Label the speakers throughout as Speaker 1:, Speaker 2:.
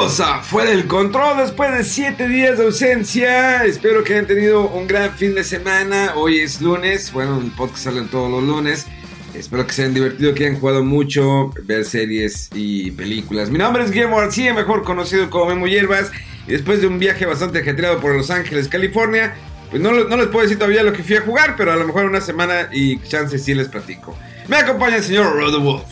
Speaker 1: Bienvenidos a Fuera del Control después de 7 días de ausencia. Espero que hayan tenido un gran fin de semana. Hoy es lunes, bueno, el podcast sale todos los lunes. Espero que se hayan divertido, que hayan jugado mucho, ver series y películas. Mi nombre es Guillermo García, mejor conocido como Memo Hierbas. Y después de un viaje bastante ajetreado por Los Ángeles, California, pues no, les puedo decir todavía lo que fui a jugar, pero a lo mejor una semana y chance sí les platico. Me acompaña el señor Rodewolf.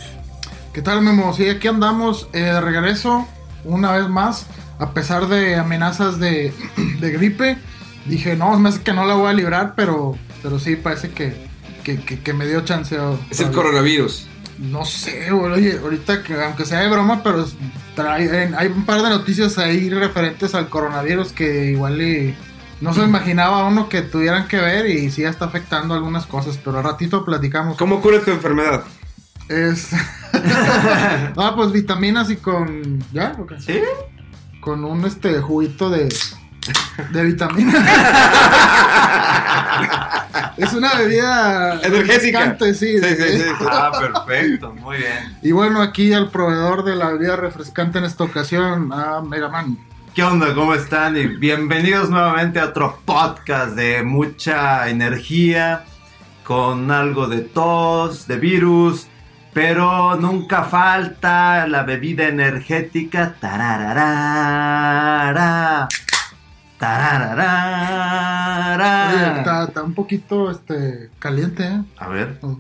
Speaker 2: ¿Qué tal, Memo? Sí, aquí andamos eh, de regreso una vez más, a pesar de amenazas de, de gripe. Dije, no, me hace que no la voy a librar, pero, pero sí, parece que, que, que- que me dio chance.
Speaker 1: Es el coronavirus.
Speaker 2: No sé, güey, oye, ahorita que aunque sea de broma, pero trae- hay un par de noticias ahí referentes al coronavirus que igual y no se imaginaba uno que tuvieran que ver y sí está afectando algunas cosas, pero al ratito platicamos.
Speaker 1: ¿Cómo cura tu enfermedad?
Speaker 2: Es. ah, pues vitaminas y con. ¿Ya? ¿O qué?
Speaker 3: ¿Sí?
Speaker 2: Con un este juguito de. De vitaminas. es una bebida.
Speaker 1: Energética.
Speaker 2: sí.
Speaker 1: Sí, sí, sí.
Speaker 3: Ah, perfecto, muy bien.
Speaker 2: Y bueno, aquí al proveedor de la bebida refrescante en esta ocasión, a Megaman.
Speaker 3: ¿Qué onda? ¿Cómo están? Y bienvenidos nuevamente a otro podcast de mucha energía, con algo de tos, de virus, pero nunca falta la bebida energética. Tarararara.
Speaker 2: Oye,
Speaker 3: Tarararara.
Speaker 2: está, está un poquito este, caliente, ¿eh?
Speaker 3: A ver.
Speaker 2: Oh.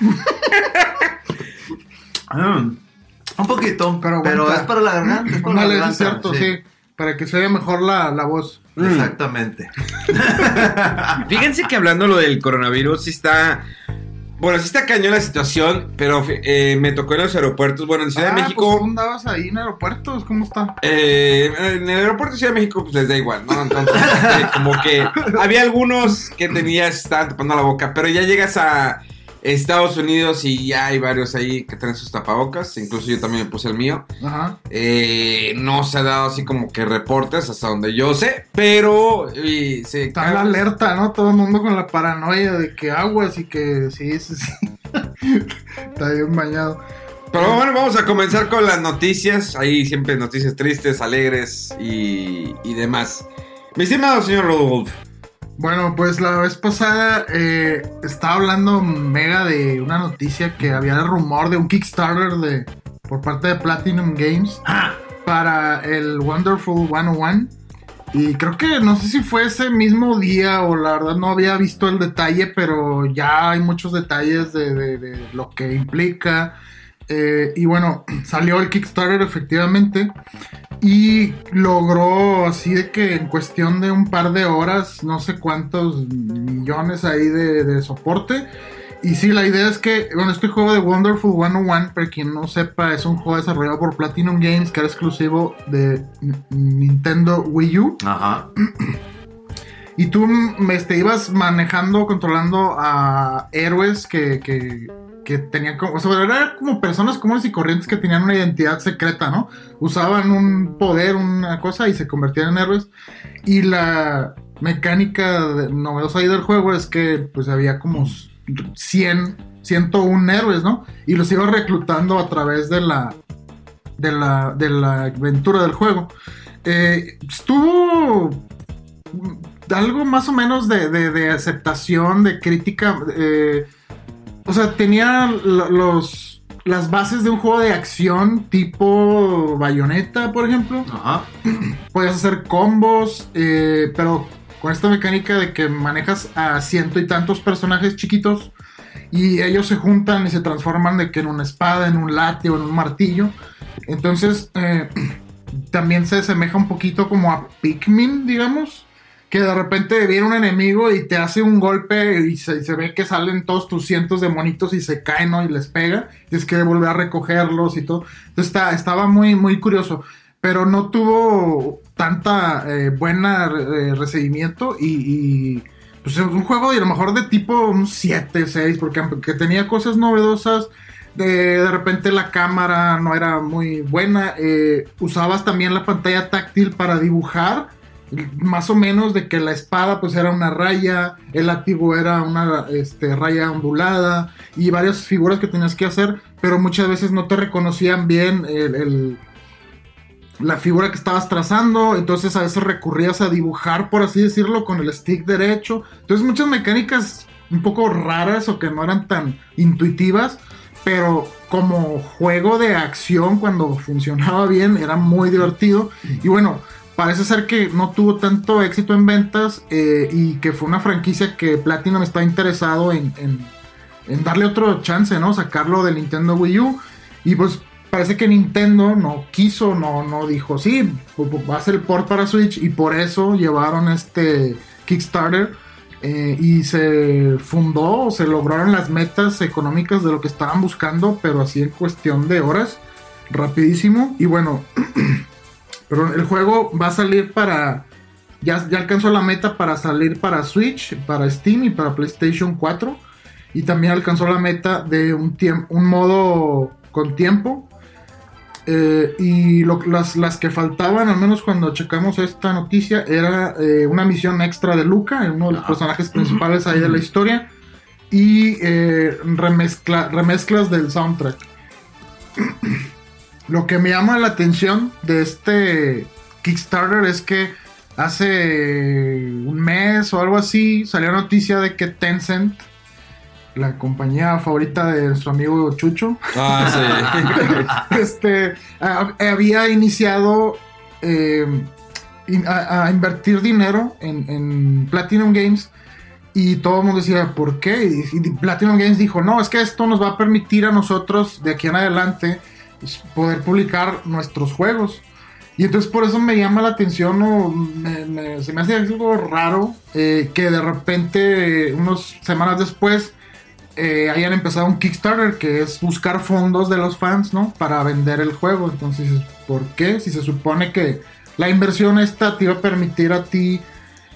Speaker 3: Mm, un poquito,
Speaker 2: Pero
Speaker 3: es para la garganta. Es para la
Speaker 2: Ándale,
Speaker 3: garganta,
Speaker 2: es cierto, sí. Para que se oiga mejor la, la voz.
Speaker 3: Exactamente.
Speaker 1: Fíjense que hablando lo del coronavirus, sí está. Bueno, sí está cañón la situación, pero eh, me tocó en los aeropuertos. Bueno, en Ciudad
Speaker 2: Ah,
Speaker 1: de
Speaker 2: pues,
Speaker 1: México.
Speaker 2: ¿tú andabas ahí en aeropuertos? ¿Cómo está?
Speaker 1: eh, en el aeropuerto de Ciudad de México, pues les da igual, ¿no? Entonces, este, como que había algunos que tenías, estaban tapando la boca, pero ya llegas a Estados Unidos y ya hay varios ahí que traen sus tapabocas. Incluso yo también me puse el mío.
Speaker 2: Ajá.
Speaker 1: Eh, no se ha dado así como que reportes hasta donde yo sé, pero y,
Speaker 2: Está la alerta, ¿no? Todo el mundo con la paranoia de que aguas y que sí, sí, sí. Está bien bañado.
Speaker 1: Pero bueno, vamos a comenzar con las noticias. Ahí siempre noticias tristes, alegres y, y demás. Mi estimado señor Rodolfo.
Speaker 2: Bueno, pues la vez pasada eh, estaba hablando Mega de una noticia que había rumor de un Kickstarter de por parte de Platinum Games para el Wonderful 101. Y creo que no sé si fue ese mismo día o la verdad no había visto el detalle, pero ya hay muchos detalles de, de- de lo que implica. Eh, y bueno, salió el Kickstarter efectivamente y logró así de que en cuestión de un par de horas, no sé cuántos millones ahí de, de soporte. Y sí, la idea es que, bueno, este juego de Wonderful 101, para quien no sepa, es un juego desarrollado por Platinum Games que era exclusivo de Nintendo Wii U.
Speaker 3: Ajá.
Speaker 2: Y tú este, ibas manejando, controlando a héroes que, que, que tenían como, o sea, eran como personas comunes y corrientes que tenían una identidad secreta, ¿no? Usaban un poder, una cosa y se convertían en héroes. Y la mecánica de- novedosa ahí del juego es que pues había como 100, 101 héroes, ¿no? Y los ibas reclutando a través de la, de la, de la aventura del juego. Eh, estuvo algo más o menos de, de- de aceptación, de crítica. eh, o sea, tenía lo- los, las bases de un juego de acción tipo bayoneta, por ejemplo.
Speaker 3: Ajá.
Speaker 2: Podías hacer combos, eh, pero con esta mecánica de que manejas a ciento y tantos personajes chiquitos y ellos se juntan y se transforman de que en una espada, en un látigo, en un martillo. Entonces, eh, también se asemeja un poquito como a Pikmin, digamos. Que de repente viene un enemigo y te hace un golpe y se, se ve que salen todos tus cientos de monitos y se caen, ¿no? Y les pega. Tienes que volver a recogerlos y todo. Entonces está, estaba muy, muy curioso. Pero no tuvo tanta eh, buena eh, recibimiento y, y, pues es un juego y a lo mejor de tipo un 7, 6, porque aunque tenía cosas novedosas, de, de repente la cámara no era muy buena, eh, usabas también la pantalla táctil para dibujar, más o menos de que la espada pues era una raya, el látigo era una este, raya ondulada y varias figuras que tenías que hacer, pero muchas veces no te reconocían bien el, el la figura que estabas trazando, entonces a veces recurrías a dibujar, por así decirlo, con el stick derecho. Entonces muchas mecánicas un poco raras o que no eran tan intuitivas, pero como juego de acción cuando funcionaba bien era muy divertido. Y bueno, parece ser que no tuvo tanto éxito en ventas eh, y que fue una franquicia que Platinum está interesado en, darle otro chance, ¿no? Sacarlo del Nintendo Wii U. Y pues parece que Nintendo no quiso, no, no dijo, sí, va a ser el port para Switch y por eso llevaron este Kickstarter eh, y se fundó, se lograron las metas económicas de lo que estaban buscando, pero así en cuestión de horas, rapidísimo. Y bueno, pero el juego va a salir para... Ya, ya alcanzó la meta para salir para Switch, para Steam y para PlayStation 4. Y también alcanzó la meta de un, un modo con tiempo eh, y lo, las, las, que faltaban, al menos cuando checamos esta noticia, era eh, una misión extra de Luca, uno de los ah. personajes principales ahí de la historia, y eh, remezcla, remezclas del soundtrack. lo que me llama la atención de este Kickstarter es que hace un mes o algo así salió noticia de que Tencent la compañía favorita de nuestro amigo Chucho.
Speaker 1: Ah,
Speaker 2: sí. este, había iniciado eh, a, a, invertir dinero en, en, Platinum Games y todo el mundo decía, ¿por qué? Y, Platinum Games dijo, no, es que esto nos va a permitir a nosotros de aquí en adelante poder publicar nuestros juegos. Y entonces por eso me llama la atención, o me, me, se me hace algo raro eh, que de repente, unas semanas después, eh, hayan empezado un Kickstarter que es buscar fondos de los fans, ¿no? Para vender el juego. Entonces, ¿por qué? Si se supone que la inversión esta te iba a permitir a ti.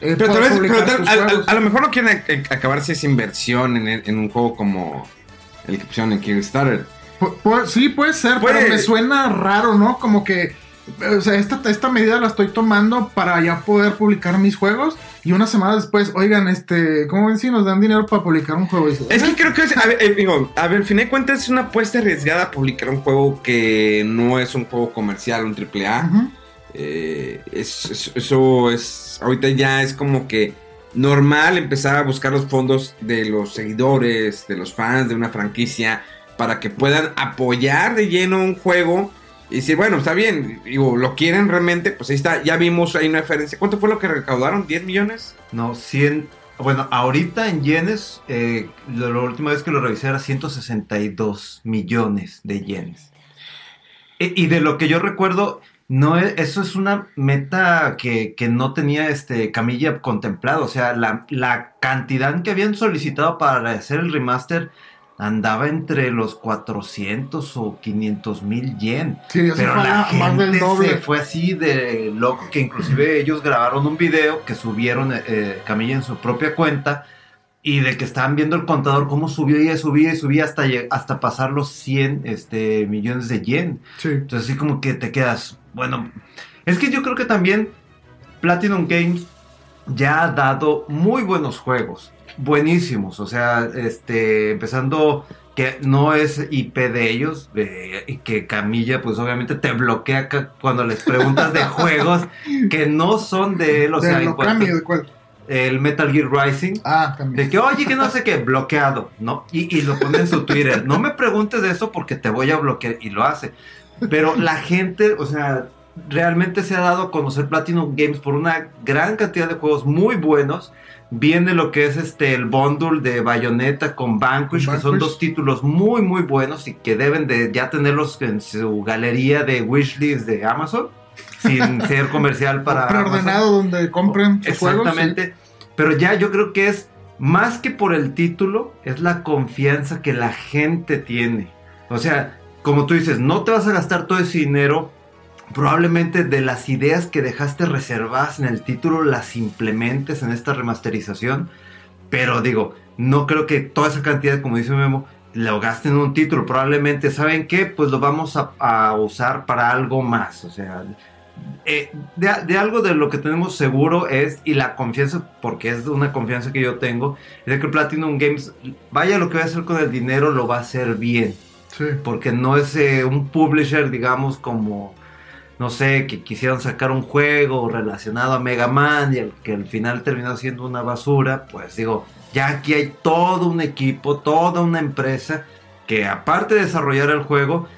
Speaker 1: Eh, pero tal vez, pero tal, a, a, a, lo mejor no quieren acabarse esa inversión en, en, un juego como el que pusieron en Kickstarter.
Speaker 2: Pu sí, puede ser, ¿Puede? pero me suena raro, ¿no? Como que. O sea, esta, esta medida la estoy tomando para ya poder publicar mis juegos y una semana después, oigan, este, ¿cómo ven si nos dan dinero para publicar un juego?
Speaker 1: Es que creo que es, a ver, eh, digo, a ver, al fin de cuentas es una apuesta arriesgada publicar un juego que no es un juego comercial, un triple A. Uh -huh. eh, es, es, eso es, ahorita ya es como que normal empezar a buscar los fondos de los seguidores, de los fans de una franquicia, para que puedan apoyar de lleno un juego y decir, bueno, está bien, digo, lo quieren realmente, pues ahí está, ya vimos ahí una referencia. ¿Cuánto fue lo que recaudaron? ¿10 millones?
Speaker 3: No, 100. Bueno, ahorita en yenes, eh, la, la, última vez que lo revisé era 162 millones de yenes. E, y de lo que yo recuerdo, no es, eso es una meta que, que, no tenía este Camilla contemplado. O sea, la, la cantidad que habían solicitado para hacer el remaster andaba entre los 400 o 500 mil yen.
Speaker 2: Sí,
Speaker 3: pero la gente se fue así de loco que inclusive ellos grabaron un video que subieron eh, Camilla en su propia cuenta y de que estaban viendo el contador cómo subió y subía y subía hasta, hasta pasar los 100 este, millones de yen.
Speaker 2: Sí.
Speaker 3: Entonces así como que te quedas, bueno, es que yo creo que también Platinum Games ya ha dado muy buenos juegos buenísimos. O sea, este, empezando que no es IP de ellos, de, que Camilla, pues obviamente te bloquea cuando les preguntas de juegos que no son de él. O
Speaker 2: de
Speaker 3: sea,
Speaker 2: lo cambio, ¿de cuál?
Speaker 3: El Metal Gear Rising.
Speaker 2: Ah.
Speaker 3: De que, oye, que no sé qué, bloqueado, ¿no? Y, y lo pone en su Twitter. No me preguntes de eso porque te voy a bloquear. Y lo hace. Pero la gente, o sea, realmente se ha dado a conocer Platinum Games por una gran cantidad de juegos muy buenos Viene lo que es este el bundle de Bayonetta con Vanquish, que son dos títulos muy muy buenos y que deben de ya tenerlos en su galería de wishlist de Amazon, sin ser comercial para
Speaker 2: preordenado donde compren sus juegos.
Speaker 3: Exactamente. Pero ya yo creo que es más que por el título, es la confianza que la gente tiene. O sea, como tú dices, no te vas a gastar todo ese dinero. Probablemente de las ideas que dejaste reservadas en el título las implementes en esta remasterización. Pero digo, no creo que toda esa cantidad, como dice Memo, lo gasten en un título. Probablemente, ¿saben qué? Pues lo vamos a, a usar para algo más. O sea, eh, de, de algo de lo que tenemos seguro es, y la confianza, porque es una confianza que yo tengo, es de que Platinum Games, vaya lo que va a hacer con el dinero, lo va a hacer bien.
Speaker 2: Sí.
Speaker 3: Porque no es eh, un publisher, digamos, como, no sé, que quisieron sacar un juego relacionado a Mega Man y el, que al final terminó siendo una basura. Pues digo, ya aquí hay todo un equipo, toda una empresa que aparte de desarrollar el juego,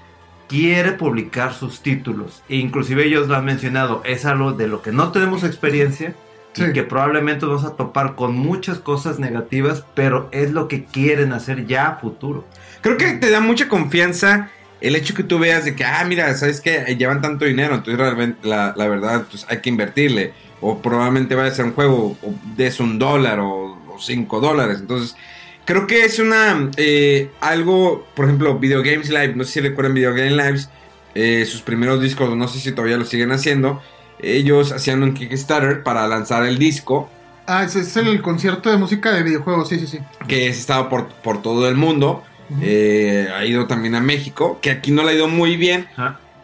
Speaker 3: quiere publicar sus títulos. E inclusive ellos lo han mencionado, es algo de lo que no tenemos experiencia.
Speaker 2: Sí.
Speaker 3: Y que probablemente vamos a topar con muchas cosas negativas, pero es lo que quieren hacer ya a futuro.
Speaker 1: Creo que te da mucha confianza el hecho que tú veas de que, ah, mira, sabes que llevan tanto dinero, entonces realmente la, la verdad, pues hay que invertirle. O probablemente vaya a ser un juego, o des un dólar o, o cinco dólares. Entonces, creo que es una, eh, algo, por ejemplo, Video Games Live, no sé si recuerdan Video Game Lives, eh, sus primeros discos, no sé si todavía lo siguen haciendo. Ellos hacían un Kickstarter para lanzar el disco
Speaker 2: Ah, ese es el concierto de música de videojuegos, sí, sí, sí.
Speaker 1: que es estado por, por todo el mundo. Eh, ha ido también a México, que aquí no le ha ido muy bien.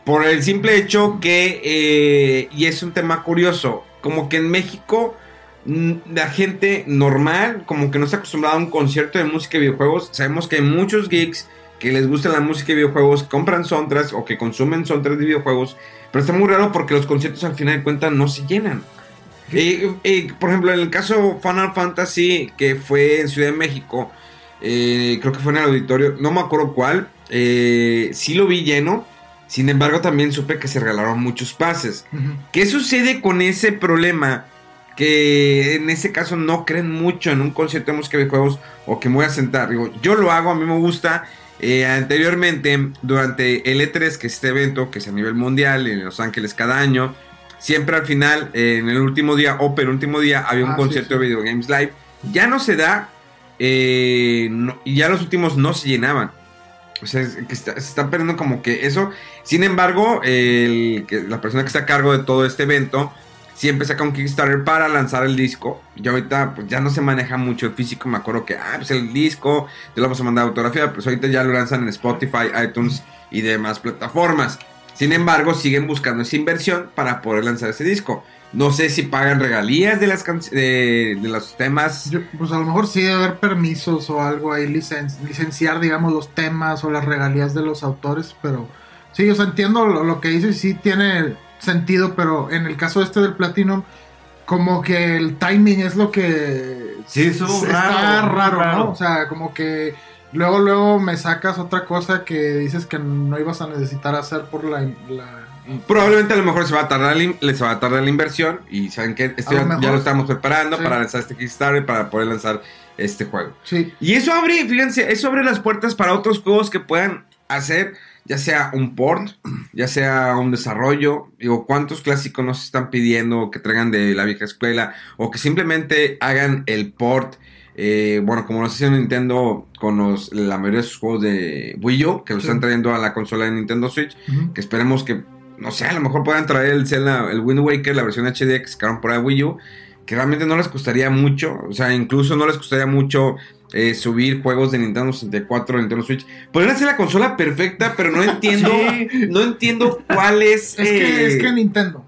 Speaker 1: Por el simple hecho que, eh, y es un tema curioso, como que en México mm, la gente normal, como que no está acostumbrada a un concierto de música y videojuegos. Sabemos que hay muchos geeks que les gusta la música y videojuegos, compran soundtracks o que consumen soundtracks de videojuegos. Pero está muy raro porque los conciertos al final de cuentas no se llenan. Eh, por ejemplo, en el caso Final Fantasy, que fue en Ciudad de México, eh, creo que fue en el auditorio, no me acuerdo cuál, eh, sí lo vi lleno, sin embargo también supe que se regalaron muchos pases. ¿Qué sucede con ese problema? Que en ese caso no creen mucho en un concierto de música de juegos o que me voy a sentar. Digo, yo lo hago, a mí me gusta. Eh, anteriormente, durante el E3, que es este evento que es a nivel mundial en Los Ángeles cada año, siempre al final, eh, en el último día o penúltimo día, había un
Speaker 2: Ah, sí,
Speaker 1: concierto
Speaker 2: sí.
Speaker 1: de Video Games Live. Ya no se da, eh, y ya los últimos no se llenaban. O sea, se está perdiendo como que eso. Sin embargo, la persona que está a cargo de todo este evento siempre saca un Kickstarter para lanzar el disco. Y ahorita pues ya no se maneja mucho el físico. Me acuerdo que, ah, pues el disco, te lo vamos a mandar a autografía. Pues ahorita ya lo lanzan en Spotify, iTunes y demás plataformas. Sin embargo, siguen buscando esa inversión para poder lanzar ese disco. No sé si pagan regalías de, las de, de los temas.
Speaker 2: Yo- pues a lo mejor sí debe haber permisos o algo ahí, licen- licenciar, digamos, los temas o las regalías de los autores, pero sí, o sea, entiendo lo, lo que dices, sí tiene sentido, pero en el caso este del Platinum, como que el timing es lo que
Speaker 3: Sí, eso es
Speaker 2: está
Speaker 3: raro,
Speaker 2: raro,
Speaker 3: raro.
Speaker 2: ¿no? O sea, como que luego, luego me sacas otra cosa que dices que no ibas a necesitar hacer por la... la-
Speaker 1: Probablemente a lo mejor se va a tardar, les va a tardar la inversión y saben que esto ya, lo estamos preparando
Speaker 2: Sí.
Speaker 1: para lanzar este Kickstarter para poder lanzar este juego.
Speaker 2: Sí,
Speaker 1: Y eso abre, fíjense, eso abre las puertas para otros juegos que puedan hacer, ya sea un port, ya sea un desarrollo. Digo, ¿cuántos clásicos nos están pidiendo que traigan de la vieja escuela? O que simplemente hagan el port. eh, bueno, como lo haciendo Nintendo con los, la mayoría de sus juegos de Wii U, que lo
Speaker 2: Sí.
Speaker 1: están trayendo a la consola de Nintendo Switch que esperemos que, no sé, a lo mejor puedan traer el el Wind Waker, la versión HD que sacaron por ahí Wii U, que realmente no les costaría mucho, o sea, incluso no les costaría mucho eh, subir juegos de Nintendo 64, Nintendo Switch. Podrían hacer la consola perfecta, pero no entiendo,
Speaker 3: Sí.
Speaker 1: no entiendo cuál es...
Speaker 2: Es que,
Speaker 1: eh,
Speaker 2: es que Nintendo.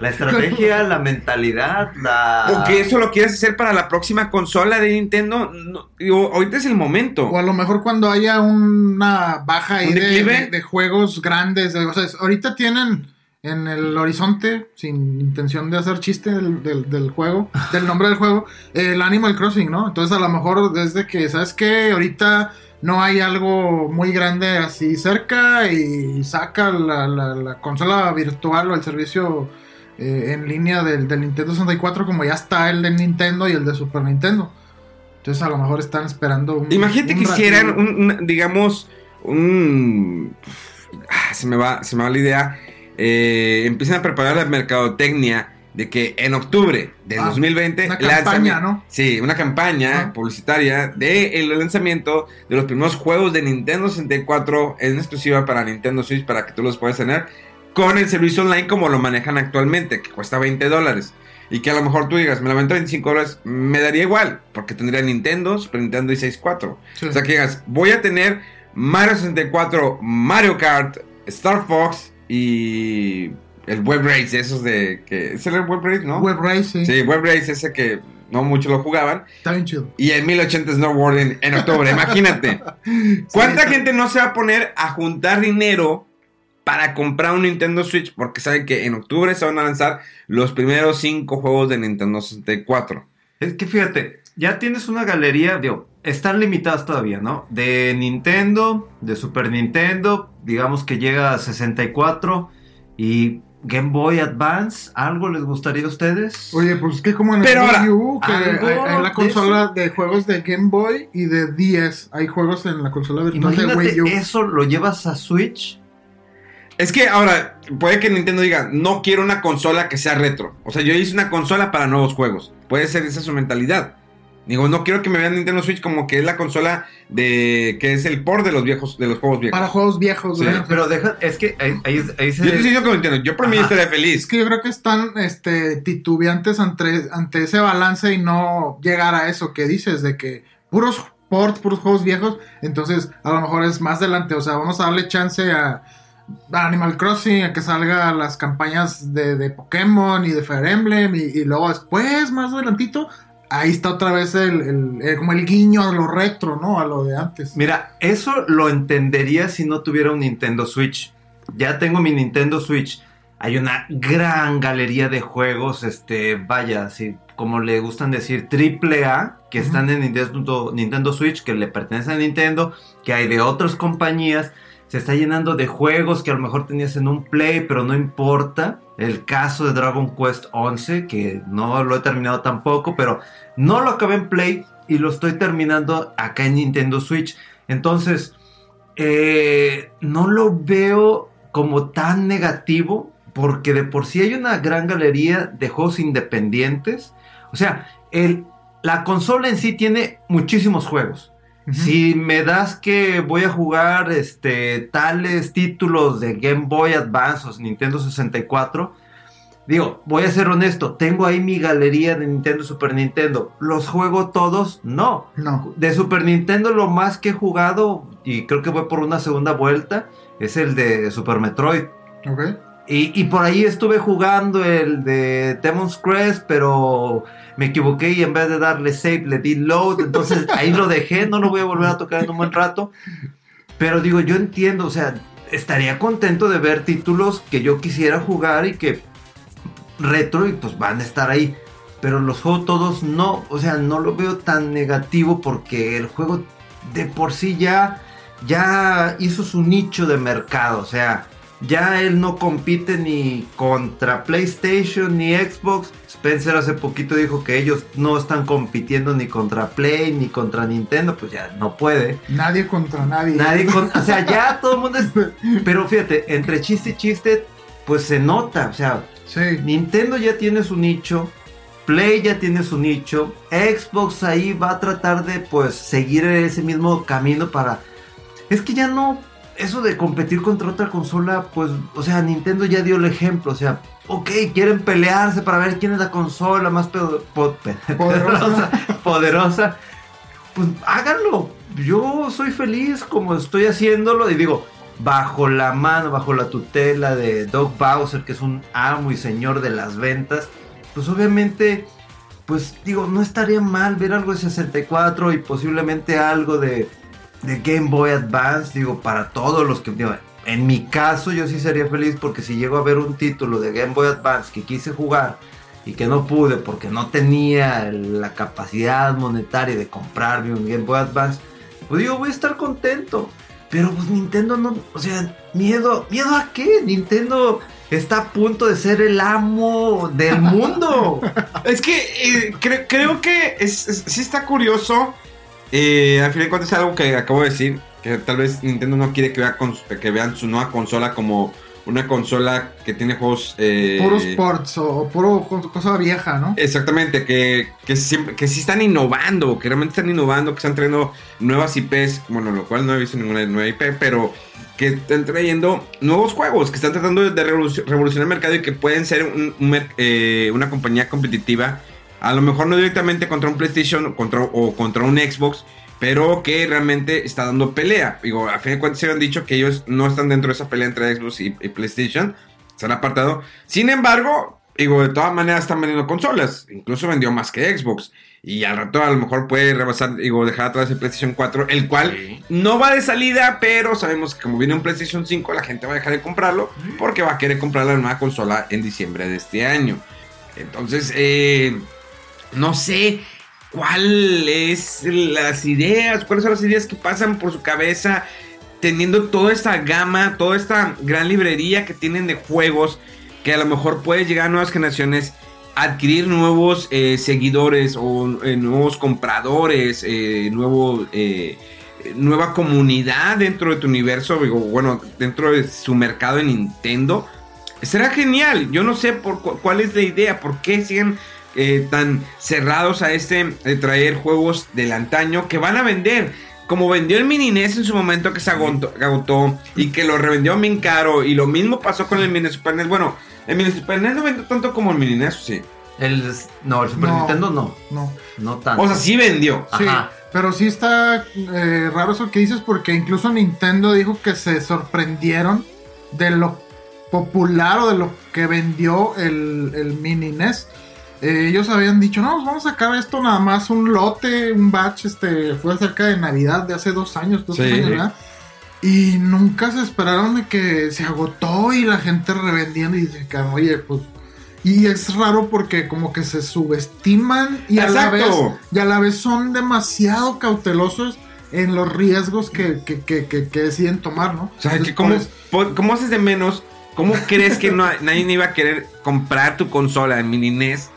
Speaker 3: La estrategia, la mentalidad, la...
Speaker 1: O que eso lo quieras hacer para la próxima consola de Nintendo. No, digo, ahorita es el momento.
Speaker 2: O a lo mejor cuando haya una baja ahí
Speaker 1: ¿Un
Speaker 2: de, de- de juegos grandes. de- o sea, ahorita tienen en el horizonte, sin intención de hacer chiste del, del- del juego, del nombre del juego, el Animal Crossing, ¿no? Entonces a lo mejor desde que, ¿sabes qué? Ahorita no hay algo muy grande así cerca y saca la, la- la consola virtual o el servicio eh, en línea del, del Nintendo 64 como ya está el de Nintendo y el de Super Nintendo. Entonces a lo mejor están esperando un...
Speaker 1: Imagínate
Speaker 2: un
Speaker 1: que hicieran, un- digamos, un... ah, se, me va, se me va la idea. Eh, empiezan a preparar la mercadotecnia de que en octubre
Speaker 2: Ah,
Speaker 1: 2020...
Speaker 2: una
Speaker 1: lanzan-
Speaker 2: campaña, ¿no?
Speaker 1: Sí, una campaña
Speaker 2: Ah.
Speaker 1: publicitaria de el lanzamiento de los primeros juegos de Nintendo 64 en exclusiva para Nintendo Switch para que tú los puedas tener con el servicio online como lo manejan actualmente, que cuesta 20 dólares. Y que a lo mejor tú digas, me la vendo 25 dólares, me daría igual, porque tendría Nintendo, Super Nintendo y 64.
Speaker 2: Sí.
Speaker 1: O sea que digas, voy a tener Mario 64, Mario Kart, Star Fox y el Web Race, esos de que... ¿Es el Web Race, no?
Speaker 2: Web Race, sí.
Speaker 1: Sí, Web Race ese que no mucho lo jugaban.
Speaker 2: Está bien chido.
Speaker 1: Y el 1080 Snowboarding en octubre, imagínate. ¿Cuánta
Speaker 2: Sí,
Speaker 1: gente no se va a poner a juntar dinero para comprar un Nintendo Switch? Porque saben que en octubre se van a lanzar los primeros cinco juegos de Nintendo 64.
Speaker 3: Es que fíjate, ya tienes una galería, digo, están limitadas todavía, ¿no? De Nintendo, de Super Nintendo, digamos que llega a 64 y Game Boy Advance, ¿algo les gustaría a ustedes?
Speaker 2: Oye, pues que como en
Speaker 1: Pero
Speaker 2: el
Speaker 1: ahora,
Speaker 2: Wii U, que hay, hay la consola de juegos de Game Boy y de 10. Hay juegos en la consola virtual de
Speaker 3: Imagínate,
Speaker 2: Wii U.
Speaker 3: eso lo llevas a Switch.
Speaker 1: Es que ahora, puede que Nintendo diga, no quiero una consola que sea retro. O sea, yo hice una consola para nuevos juegos. Puede ser esa su mentalidad. Digo, no quiero que me vean Nintendo Switch como que es la consola de que es el por de los viejos, de los juegos viejos.
Speaker 2: Para juegos viejos,
Speaker 1: Sí,
Speaker 2: ¿verdad?
Speaker 3: Pero deja, es que ahí, ahí, ahí se...
Speaker 1: Yo te estoy diciendo que lo entiendo. Yo por mí
Speaker 3: Ajá.
Speaker 1: estaría
Speaker 2: Es
Speaker 1: feliz.
Speaker 2: que yo creo que están este, titubeantes ante, ante ese balance y no llegar a eso que dices, de que puros ports, puros juegos viejos, entonces a lo mejor es más adelante, o sea, vamos a darle chance a, a Animal Crossing, a que salga las campañas de, de Pokémon y de Fire Emblem, y, y luego después, más adelantito, ahí está otra vez el, el- el- como el guiño a lo retro, ¿no? A lo de antes.
Speaker 3: Mira, eso lo entendería si no tuviera un Nintendo Switch. Ya tengo mi Nintendo Switch. Hay una gran galería de juegos, este, vaya, así como le gustan decir, triple A, que están en Nintendo, Nintendo Switch, que le pertenecen a Nintendo, que hay de otras compañías. Se está llenando de juegos que a lo mejor tenías en un Play, pero no importa. El caso de Dragon Quest 11, que no lo he terminado tampoco, pero no lo acabé en Play y lo estoy terminando acá en Nintendo Switch. Entonces, eh, no lo veo como tan negativo porque de por sí hay una gran galería de juegos independientes. O sea, el, la consola en sí tiene muchísimos juegos. Si me das que voy a jugar este, tales títulos de Game Boy Advance o Nintendo 64, digo, voy a ser honesto, tengo ahí mi galería de Nintendo Super Nintendo. ¿Los juego todos? No.
Speaker 2: No.
Speaker 3: De Super Nintendo lo más que he jugado, y creo que voy por una segunda vuelta, es el de Super Metroid.
Speaker 2: ¿Ok?
Speaker 3: Y, y por ahí estuve jugando el de Demon's Crest, pero me equivoqué y en vez de darle save le di load, entonces ahí lo dejé, no lo voy a volver a tocar en un buen rato. Pero digo, yo entiendo, o sea, estaría contento de ver títulos que yo quisiera jugar y que retro y pues van a estar ahí. Pero los juegos todos no, o sea, no lo veo tan negativo porque el juego de por sí ya, ya hizo su nicho de mercado, o sea, ya él no compite ni contra PlayStation ni Xbox. Spencer hace poquito dijo que ellos no están compitiendo ni contra Play ni contra Nintendo, pues ya no puede.
Speaker 2: Nadie contra nadie.
Speaker 3: Nadie con, o sea, ya todo el mundo es, pero fíjate, entre chiste y chiste pues se nota, o sea,
Speaker 2: Sí.
Speaker 3: Nintendo ya tiene su nicho, Play ya tiene su nicho, Xbox ahí va a tratar de pues seguir ese mismo camino para... Es que ya no... Eso de competir contra otra consola, pues, o sea, Nintendo ya dio el ejemplo, o sea, ok, quieren pelearse para ver quién es la consola más pedo- po- pe- poderosa, poderosa, pues háganlo. Yo soy feliz como estoy haciéndolo y digo, bajo la mano, bajo la tutela de Doug Bowser, que es un amo y señor de las ventas, pues obviamente, pues digo, no estaría mal ver algo de 64 y posiblemente algo de, de Game Boy Advance, digo, para todos los que... digo, en mi caso yo sí sería feliz porque si llego a ver un título de Game Boy Advance que quise jugar y que no pude porque no tenía la capacidad monetaria de comprarme un Game Boy Advance, pues digo, voy a estar contento. Pero pues Nintendo no, o sea, miedo, miedo a qué? Nintendo está a punto de ser el amo del mundo.
Speaker 1: Es que eh, cre- creo que sí está curioso. Eh, al fin de cuentas es algo que acabo de decir. Que tal vez Nintendo no quiere que, vea que vean su nueva consola como una consola que tiene juegos... eh,
Speaker 2: Puros ports o, o puro co- cosa vieja, ¿no?
Speaker 1: Exactamente, que, que, siempre, que sí están innovando, que realmente están innovando, que están trayendo nuevas IPs, bueno, lo cual no he visto ninguna nueva IP, pero que están trayendo nuevos juegos, que están tratando de revoluc- revolucionar el mercado y que pueden ser un- eh, una compañía competitiva, a lo mejor no directamente contra un PlayStation o contra, o contra un Xbox, pero que realmente está dando pelea. Digo, a fin de cuentas se han dicho que ellos no están dentro de esa pelea entre Xbox y, y PlayStation, se han apartado. Sin embargo, digo, de todas maneras están vendiendo consolas, incluso vendió más que Xbox. Y al rato a lo mejor puede rebasar, digo, dejar atrás el PlayStation 4, el cual no va de salida, pero sabemos que como viene un PlayStation 5, la gente va a dejar de comprarlo porque va a querer comprar la nueva consola en diciembre de este año. Entonces, eh, no sé cuál es las ideas, cuáles son las ideas que pasan por su cabeza teniendo toda esta gama, toda esta gran librería que tienen de juegos que a lo mejor puede llegar a nuevas generaciones, adquirir nuevos eh, seguidores o eh, nuevos compradores, eh, nuevo, nueva comunidad dentro de tu universo, bueno, dentro de su mercado de Nintendo. Será genial. Yo no sé por cu- cuál es la idea, por qué siguen eh, tan cerrados a este de traer juegos del antaño que van a vender. Como vendió el mini NES en su momento que se agotó, agotó y que lo revendió bien caro. Y lo mismo pasó con el mini Super NES. Bueno, el mini Super NES no vendió tanto como el mini NES, sí.
Speaker 3: El, no, el Super
Speaker 2: No.
Speaker 3: Nintendo no.
Speaker 2: No.
Speaker 3: No tanto.
Speaker 1: O sea, sí vendió.
Speaker 2: Sí,
Speaker 3: Ajá.
Speaker 2: pero sí está eh, raro eso que dices porque incluso Nintendo dijo que se sorprendieron de lo popular o de lo que vendió el, el mini NES. Eh, ellos habían dicho, no, vamos a sacar esto nada más un lote, un batch, este, fue cerca de Navidad de hace dos años, dos
Speaker 1: Sí.
Speaker 2: años, ¿verdad? Y nunca se esperaron de que se agotó y la gente revendiendo y dice, oye, pues... Y es raro porque como que se subestiman y a, la vez, y a la vez son demasiado cautelosos en los riesgos que, que, que, que- que deciden tomar, ¿no?
Speaker 1: O sea, que
Speaker 2: Entonces,
Speaker 1: ¿cómo,
Speaker 2: pues,
Speaker 1: ¿cómo haces de menos? ¿Cómo crees que no, nadie iba a querer comprar tu consola en mini NES?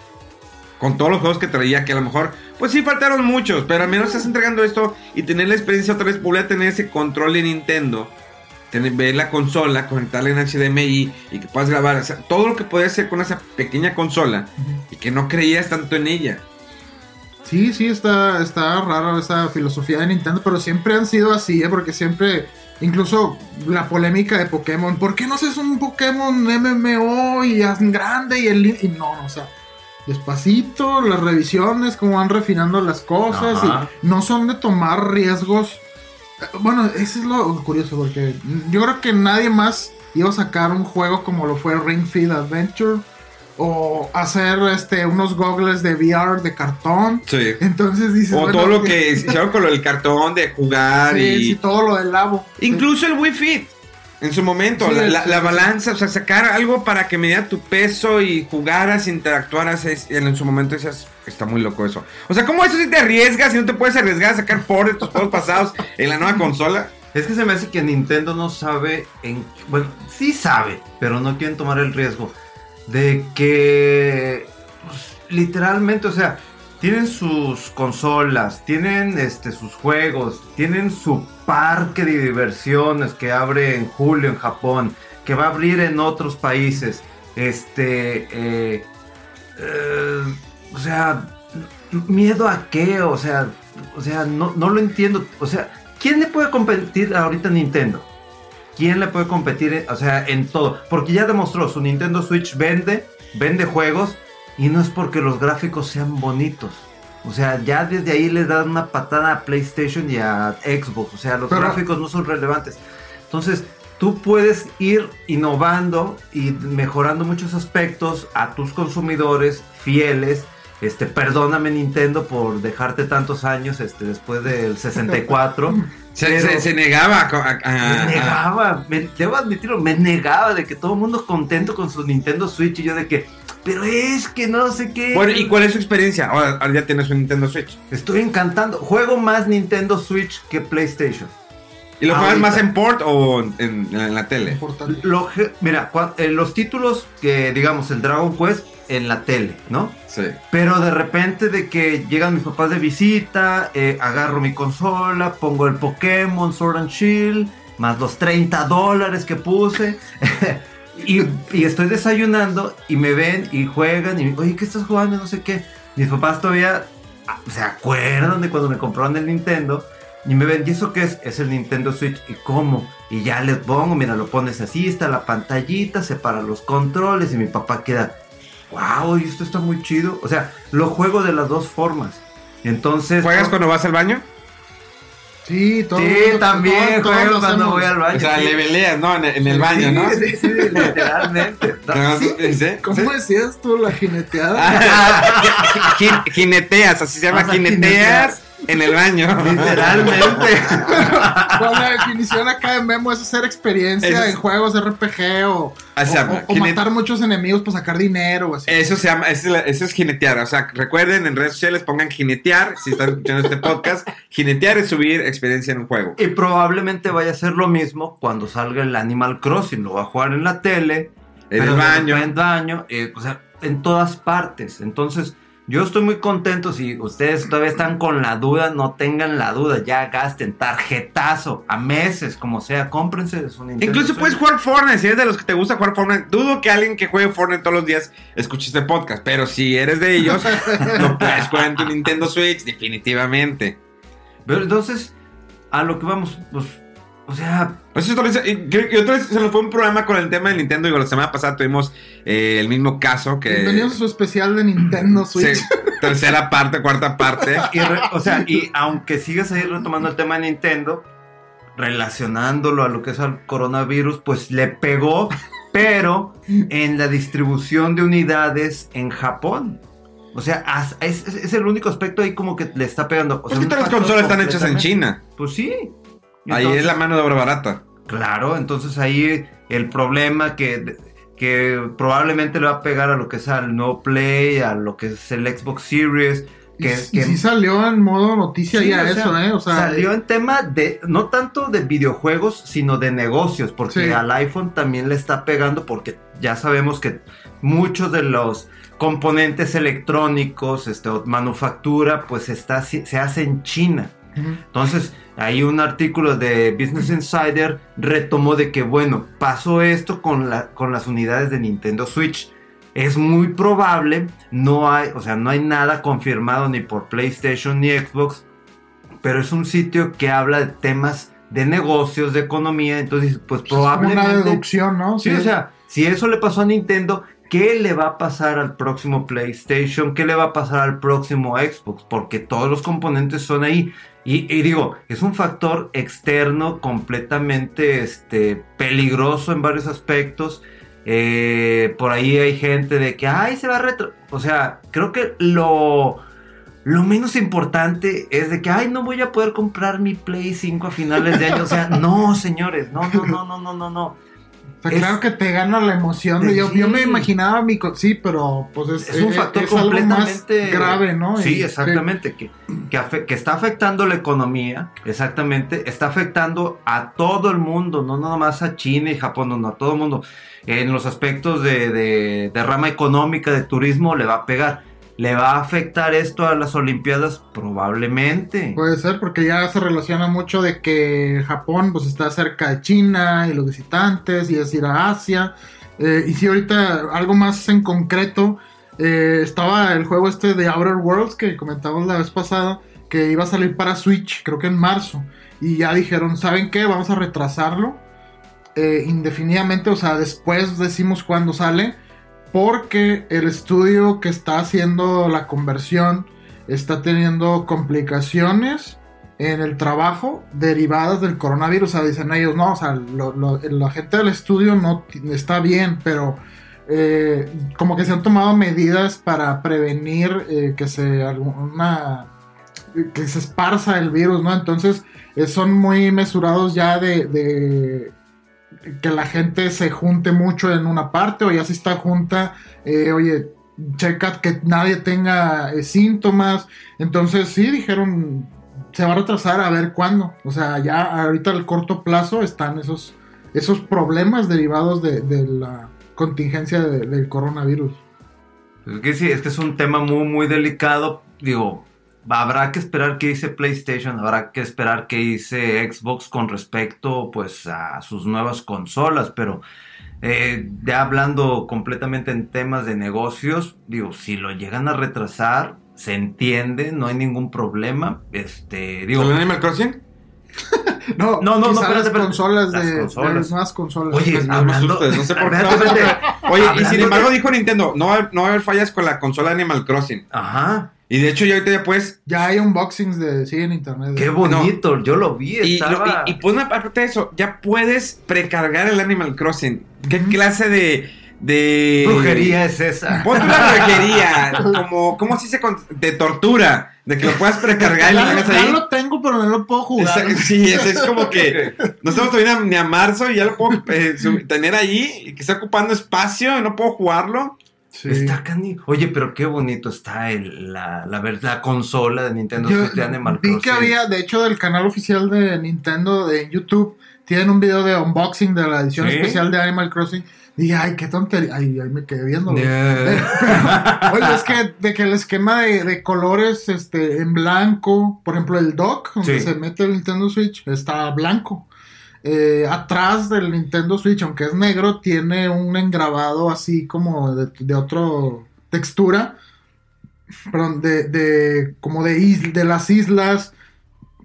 Speaker 1: Con todos los juegos que traía, que a lo mejor, pues sí faltaron muchos, pero al menos estás entregando esto y tener la experiencia otra vez, volver a tener ese control de Nintendo, tener, ver la consola, conectarla en HDMI y que puedas grabar, o sea, todo lo que podías hacer con esa pequeña consola y que no creías tanto en ella.
Speaker 2: Sí, sí, está, está raro esa filosofía de Nintendo, pero siempre han sido así, ¿eh? Porque siempre, incluso la polémica de Pokémon, ¿por qué no haces un Pokémon MMO y grande y el... Y no, o sea, despacito, las revisiones, cómo van refinando las cosas,
Speaker 3: Ajá.
Speaker 2: y no son de tomar riesgos. Bueno, eso es lo curioso, porque yo creo que nadie más iba a sacar un juego como lo fue Ring Fit Adventure. O hacer este unos goggles de VR de cartón.
Speaker 1: Sí.
Speaker 2: Entonces dices.
Speaker 1: O
Speaker 2: bueno,
Speaker 1: todo lo que hicieron con lo del cartón de jugar
Speaker 2: Sí,
Speaker 1: y...
Speaker 2: sí, todo lo del labo.
Speaker 1: Incluso el Wii Fit. En su momento,
Speaker 2: Sí,
Speaker 1: la, la- la balanza, o sea, sacar algo para que medía tu peso y jugaras, interactuaras, es- en su momento decías, está muy loco eso. O sea, ¿cómo eso si te arriesgas y no te puedes arriesgar a sacar por de tus juegos pasados en la nueva consola?
Speaker 3: Es que se me hace que Nintendo no sabe en... Bueno, sí sabe, pero no quieren tomar el riesgo de que pues, literalmente, o sea, tienen sus consolas, tienen este sus juegos, tienen su parque de diversiones que abre en julio en Japón, que va a abrir en otros países. Este, eh, eh, o sea, miedo a qué, o sea, o sea, no, no lo entiendo, o sea, ¿quién le puede competir ahorita a Nintendo? ¿Quién le puede competir, o sea, en todo? Porque ya demostró, su Nintendo Switch vende, vende juegos y no es porque los gráficos sean bonitos. O sea, ya desde ahí les dan una patada a PlayStation y a Xbox. O sea, los
Speaker 2: Pero-
Speaker 3: gráficos no son relevantes. Entonces, tú puedes ir innovando y mejorando muchos aspectos a tus consumidores fieles. Este, perdóname Nintendo por dejarte tantos años este, después del 64.
Speaker 1: Se, se- se negaba a, a- a-
Speaker 3: me negaba, me, debo admitirlo, me negaba de que todo el mundo contento con su Nintendo Switch y yo de que, pero es que no sé qué.
Speaker 1: Bueno, ¿y cuál es su experiencia? Ahora, ahora ya tienes un Nintendo Switch.
Speaker 3: Estoy encantando. Juego más Nintendo Switch que PlayStation.
Speaker 1: ¿Y lo juegas más en port o en, en la tele?
Speaker 3: Lo mira, los títulos que, digamos, el Dragon Quest en la tele, ¿no?
Speaker 1: Sí.
Speaker 3: Pero de repente de que llegan mis papás de visita, eh, agarro mi consola, pongo el Pokémon Sword and Shield, más los 30 dólares que puse. y, y estoy desayunando y me ven y juegan y oye, ¿qué estás jugando? No sé qué. Mis papás todavía ah, se acuerdan de cuando me compraron el Nintendo. Y me ven, ¿y eso qué es? Es el Nintendo Switch. ¿Y cómo? Y ya les pongo, mira, lo pones así, está la pantallita, separa los controles y mi papá queda, wow, y esto está muy chido. O sea, lo juego de las dos formas. Entonces...
Speaker 1: ¿Juegas cuando vas al baño?
Speaker 2: Sí, todo.
Speaker 3: Sí,
Speaker 2: todo-
Speaker 3: también
Speaker 2: todo-
Speaker 3: juego cuando
Speaker 2: hacemos.
Speaker 3: voy al baño.
Speaker 1: O sea,
Speaker 3: sí.
Speaker 1: le peleas, ¿no? En, en el baño, ¿no?
Speaker 3: Sí, sí, sí, literalmente.
Speaker 2: ¿Cómo decías tú la jineteada?
Speaker 1: Ah, jin- jineteas, así se llama,
Speaker 3: a
Speaker 1: jineteas en el baño.
Speaker 3: Literalmente.
Speaker 2: Pues la definición acá de Memo es hacer experiencia
Speaker 1: Es-
Speaker 2: en juegos RPG o, o- o matar muchos enemigos para sacar dinero o así.
Speaker 1: Eso se llama, eso es, es jinetear. O sea, recuerden en redes sociales pongan jinetear si están escuchando este podcast. Jinetear es subir experiencia en un juego.
Speaker 3: Y probablemente vaya a ser lo mismo cuando salga el Animal Crossing. Lo va a jugar en la tele.
Speaker 1: En el baño.
Speaker 3: En baño. eh, o sea, en todas partes. Entonces, yo estoy muy contento. Si ustedes todavía están con la duda, no tengan la duda. Ya gasten tarjetazo a meses, como sea. Cómprense su Nintendo
Speaker 1: Incluso
Speaker 3: Switch.
Speaker 1: puedes jugar Fortnite, si eres de los que te gusta jugar Fortnite. Dudo que alguien que juegue Fortnite todos los días escuche este podcast, pero si eres de ellos, lo puedes jugar en tu Nintendo Switch, definitivamente.
Speaker 3: Pero entonces, a lo que vamos, pues, o sea,
Speaker 1: Pues eso otra vez- y que otra vez se nos fue un programa con el tema de Nintendo. Digo, la semana pasada tuvimos eh, el mismo caso que.
Speaker 2: Bienvenidos a su especial de Nintendo Switch.
Speaker 1: Sí, tercera parte, cuarta parte.
Speaker 3: y re- o sea, y aunque sigas ahí retomando el tema de Nintendo, relacionándolo a lo que es el coronavirus, pues le pegó, pero en la distribución de unidades en Japón. O sea, es, es- es el único aspecto ahí como que le está pegando. O sea,
Speaker 1: que
Speaker 3: un
Speaker 1: todas las consolas están hechas en China.
Speaker 3: Pues sí.
Speaker 1: Ahí es la mano de obra barata.
Speaker 3: Claro, entonces ahí el problema que, que probablemente le va a pegar a lo que es al no play, a lo que es el Xbox Series. Que,
Speaker 2: y
Speaker 3: que-
Speaker 2: sí salió en modo noticia
Speaker 3: Sí,
Speaker 2: ya
Speaker 3: o sea,
Speaker 2: eso, ¿eh? O sea,
Speaker 3: salió en tema de, no tanto de videojuegos, sino de negocios, porque
Speaker 2: Sí.
Speaker 3: al iPhone también le está pegando, porque ya sabemos que muchos de los componentes electrónicos, este, manufactura, pues está, se hace en China. Entonces, hay un artículo de Business Insider retomó de que, bueno, pasó esto con, la, con las unidades de Nintendo Switch. Es muy probable, no hay, o sea, no hay nada confirmado ni por PlayStation ni Xbox, pero es un sitio que habla de temas de negocios, de economía, entonces, pues
Speaker 2: Es como una
Speaker 3: probablemente...
Speaker 2: deducción, ¿no?
Speaker 3: Sí, o sea, si eso le pasó a Nintendo, ¿qué le va a pasar al próximo PlayStation? ¿Qué le va a pasar al próximo Xbox? Porque todos los componentes son ahí. Y, digo, es un factor externo completamente este, peligroso en varios aspectos. Eh, por ahí hay gente de que, ay, se va a retro. O sea, creo que lo, lo menos importante es de que, ay, no voy a poder comprar mi Play 5 a finales de año. O sea, no, señores, no, no, no, no, no, no, no.
Speaker 2: O sea,
Speaker 3: es-
Speaker 2: claro que te gana la emoción. yo,
Speaker 3: Sí.
Speaker 2: yo me imaginaba mi... Sí, pero pues es,
Speaker 3: es un factor
Speaker 2: es algo
Speaker 3: completamente
Speaker 2: más grave, ¿no?
Speaker 3: Sí, exactamente, que, que, afe- que está afectando la economía, exactamente, está afectando a todo el mundo, no nada más a China y Japón, no, no, a todo el mundo. En los aspectos de, de, de rama económica, de turismo, le va a pegar. ¿Le va a afectar esto a las Olimpiadas? Probablemente.
Speaker 2: Puede ser, porque ya se relaciona mucho de que Japón pues está cerca de China y los visitantes y es ir a Asia. Eh, y si ahorita algo más en concreto, eh, estaba el juego este de Outer Worlds que comentamos la vez pasada, que iba a salir para Switch, creo que en marzo. Y ya dijeron, ¿saben qué? Vamos a retrasarlo eh, indefinidamente, o sea, después decimos cuándo sale, porque el estudio que está haciendo la conversión está teniendo complicaciones en el trabajo derivadas del coronavirus. O sea, dicen ellos, no, o sea, lo- lo- la gente del estudio no está bien, pero eh, como que se han tomado medidas para prevenir eh, que se alguna que se esparza el virus, ¿no? Entonces eh, son muy mesurados ya de que la gente se junte mucho en una parte o ya si está junta, eh, oye, checa que nadie tenga eh, síntomas. Entonces sí dijeron, se va a retrasar a ver cuándo. O sea, ya ahorita al corto plazo están esos, esos problemas derivados de, la contingencia de- del coronavirus.
Speaker 3: Es que sí, es que es un tema muy, muy delicado. Digo, habrá que esperar qué dice PlayStation, habrá que esperar qué dice Xbox con respecto, pues, a sus nuevas consolas, pero eh, ya hablando completamente en temas de negocios, digo, si lo llegan a retrasar, se entiende, no hay ningún problema. Este, digo,
Speaker 1: ¿Con el Animal Crossing?
Speaker 2: No,
Speaker 3: No, no, no,
Speaker 2: las
Speaker 3: espérate.
Speaker 2: consolas
Speaker 3: Las
Speaker 2: de,
Speaker 3: consolas.
Speaker 2: de las nuevas consolas.
Speaker 3: Oye,
Speaker 1: No me
Speaker 3: hablando-
Speaker 1: asustes, no sé por qué. Oye, y sin embargo
Speaker 3: de-
Speaker 1: dijo Nintendo, no no va a haber fallas con la consola Animal Crossing.
Speaker 3: Ajá,
Speaker 1: Y de hecho ya ahorita ya puedes...
Speaker 2: Ya hay unboxings de sí en internet.
Speaker 3: qué bonito, yo lo vi,
Speaker 1: Y,
Speaker 3: estaba...
Speaker 1: y, y pues aparte de eso, ya puedes precargar el Animal Crossing. ¿Qué clase de... de...
Speaker 3: brujería es esa.
Speaker 1: Ponte una brujería, como, ¿cómo se dice? con- De tortura, de que lo puedas precargar y lo
Speaker 2: ya,
Speaker 1: tengas
Speaker 2: ya
Speaker 1: ahí.
Speaker 2: lo tengo, pero no lo puedo jugar.
Speaker 1: Esa- sí, es, es como que no estamos todavía ni a marzo y ya lo puedo eh, tener ahí y que está ocupando espacio y no puedo jugarlo.
Speaker 2: Sí.
Speaker 3: Está canijo. Oye, pero qué bonito está el, la, la, la consola de Nintendo
Speaker 2: Yo
Speaker 3: Switch de Animal
Speaker 2: vi
Speaker 3: Crossing.
Speaker 2: que había, de hecho, del canal oficial de Nintendo de YouTube, tienen un video de unboxing de la edición
Speaker 3: ¿Sí?
Speaker 2: especial de Animal Crossing. Dije, ay, qué tontería. Ay, ahí me quedé viendo.
Speaker 3: Yeah.
Speaker 2: Oye, es que de que el esquema de, de colores este, en blanco, por ejemplo, el dock donde
Speaker 3: Sí.
Speaker 2: se mete el Nintendo Switch está blanco. Eh, atrás del Nintendo Switch, aunque es negro, tiene un engrabado así como de, de otro textura. Perdón, de, de como de, is- de las islas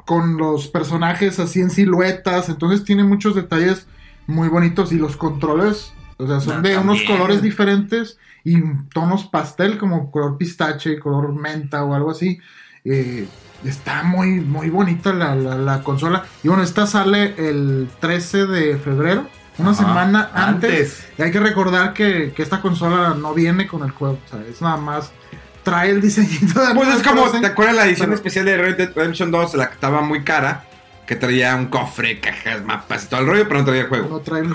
Speaker 2: con los personajes así en siluetas. Entonces tiene muchos detalles muy bonitos y los controles, o sea, son
Speaker 3: Ah,
Speaker 2: de unos colores diferentes y tonos pastel como color pistache, color menta o algo así. Eh, está muy, muy bonita la, la- la consola. Y bueno, esta sale el 13 de febrero, una
Speaker 3: Ajá,
Speaker 2: semana antes.
Speaker 3: antes.
Speaker 2: Y hay que recordar que, que esta consola no viene con el juego, o sea, es nada más trae el diseñito de
Speaker 1: Pues es como,
Speaker 2: Crossing.
Speaker 1: ¿te acuerdas la edición
Speaker 2: Pero-
Speaker 1: especial de Red Dead Redemption 2? La que estaba muy cara, que traía un cofre, cajas, mapas y todo el rollo, pero no traía el juego.
Speaker 2: No trae el-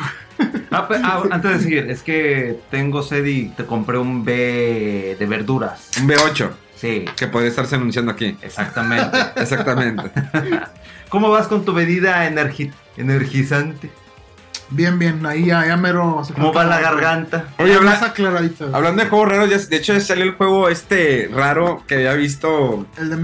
Speaker 3: Ah, ah, antes de seguir, es que tengo sed y te compré un B de verduras.
Speaker 1: Un B8,
Speaker 3: Sí,
Speaker 1: que podría estarse anunciando aquí.
Speaker 3: exactamente.
Speaker 1: Exactamente.
Speaker 3: ¿Cómo vas con tu bebida energi- energizante?
Speaker 2: Bien, bien, ahí ya, ya mero.
Speaker 3: ¿Cómo va la garganta?
Speaker 1: Oye, habla-
Speaker 2: más aclaradita.
Speaker 1: hablando de juegos raros, ya- de hecho ya salió el juego este raro que había visto.
Speaker 2: El de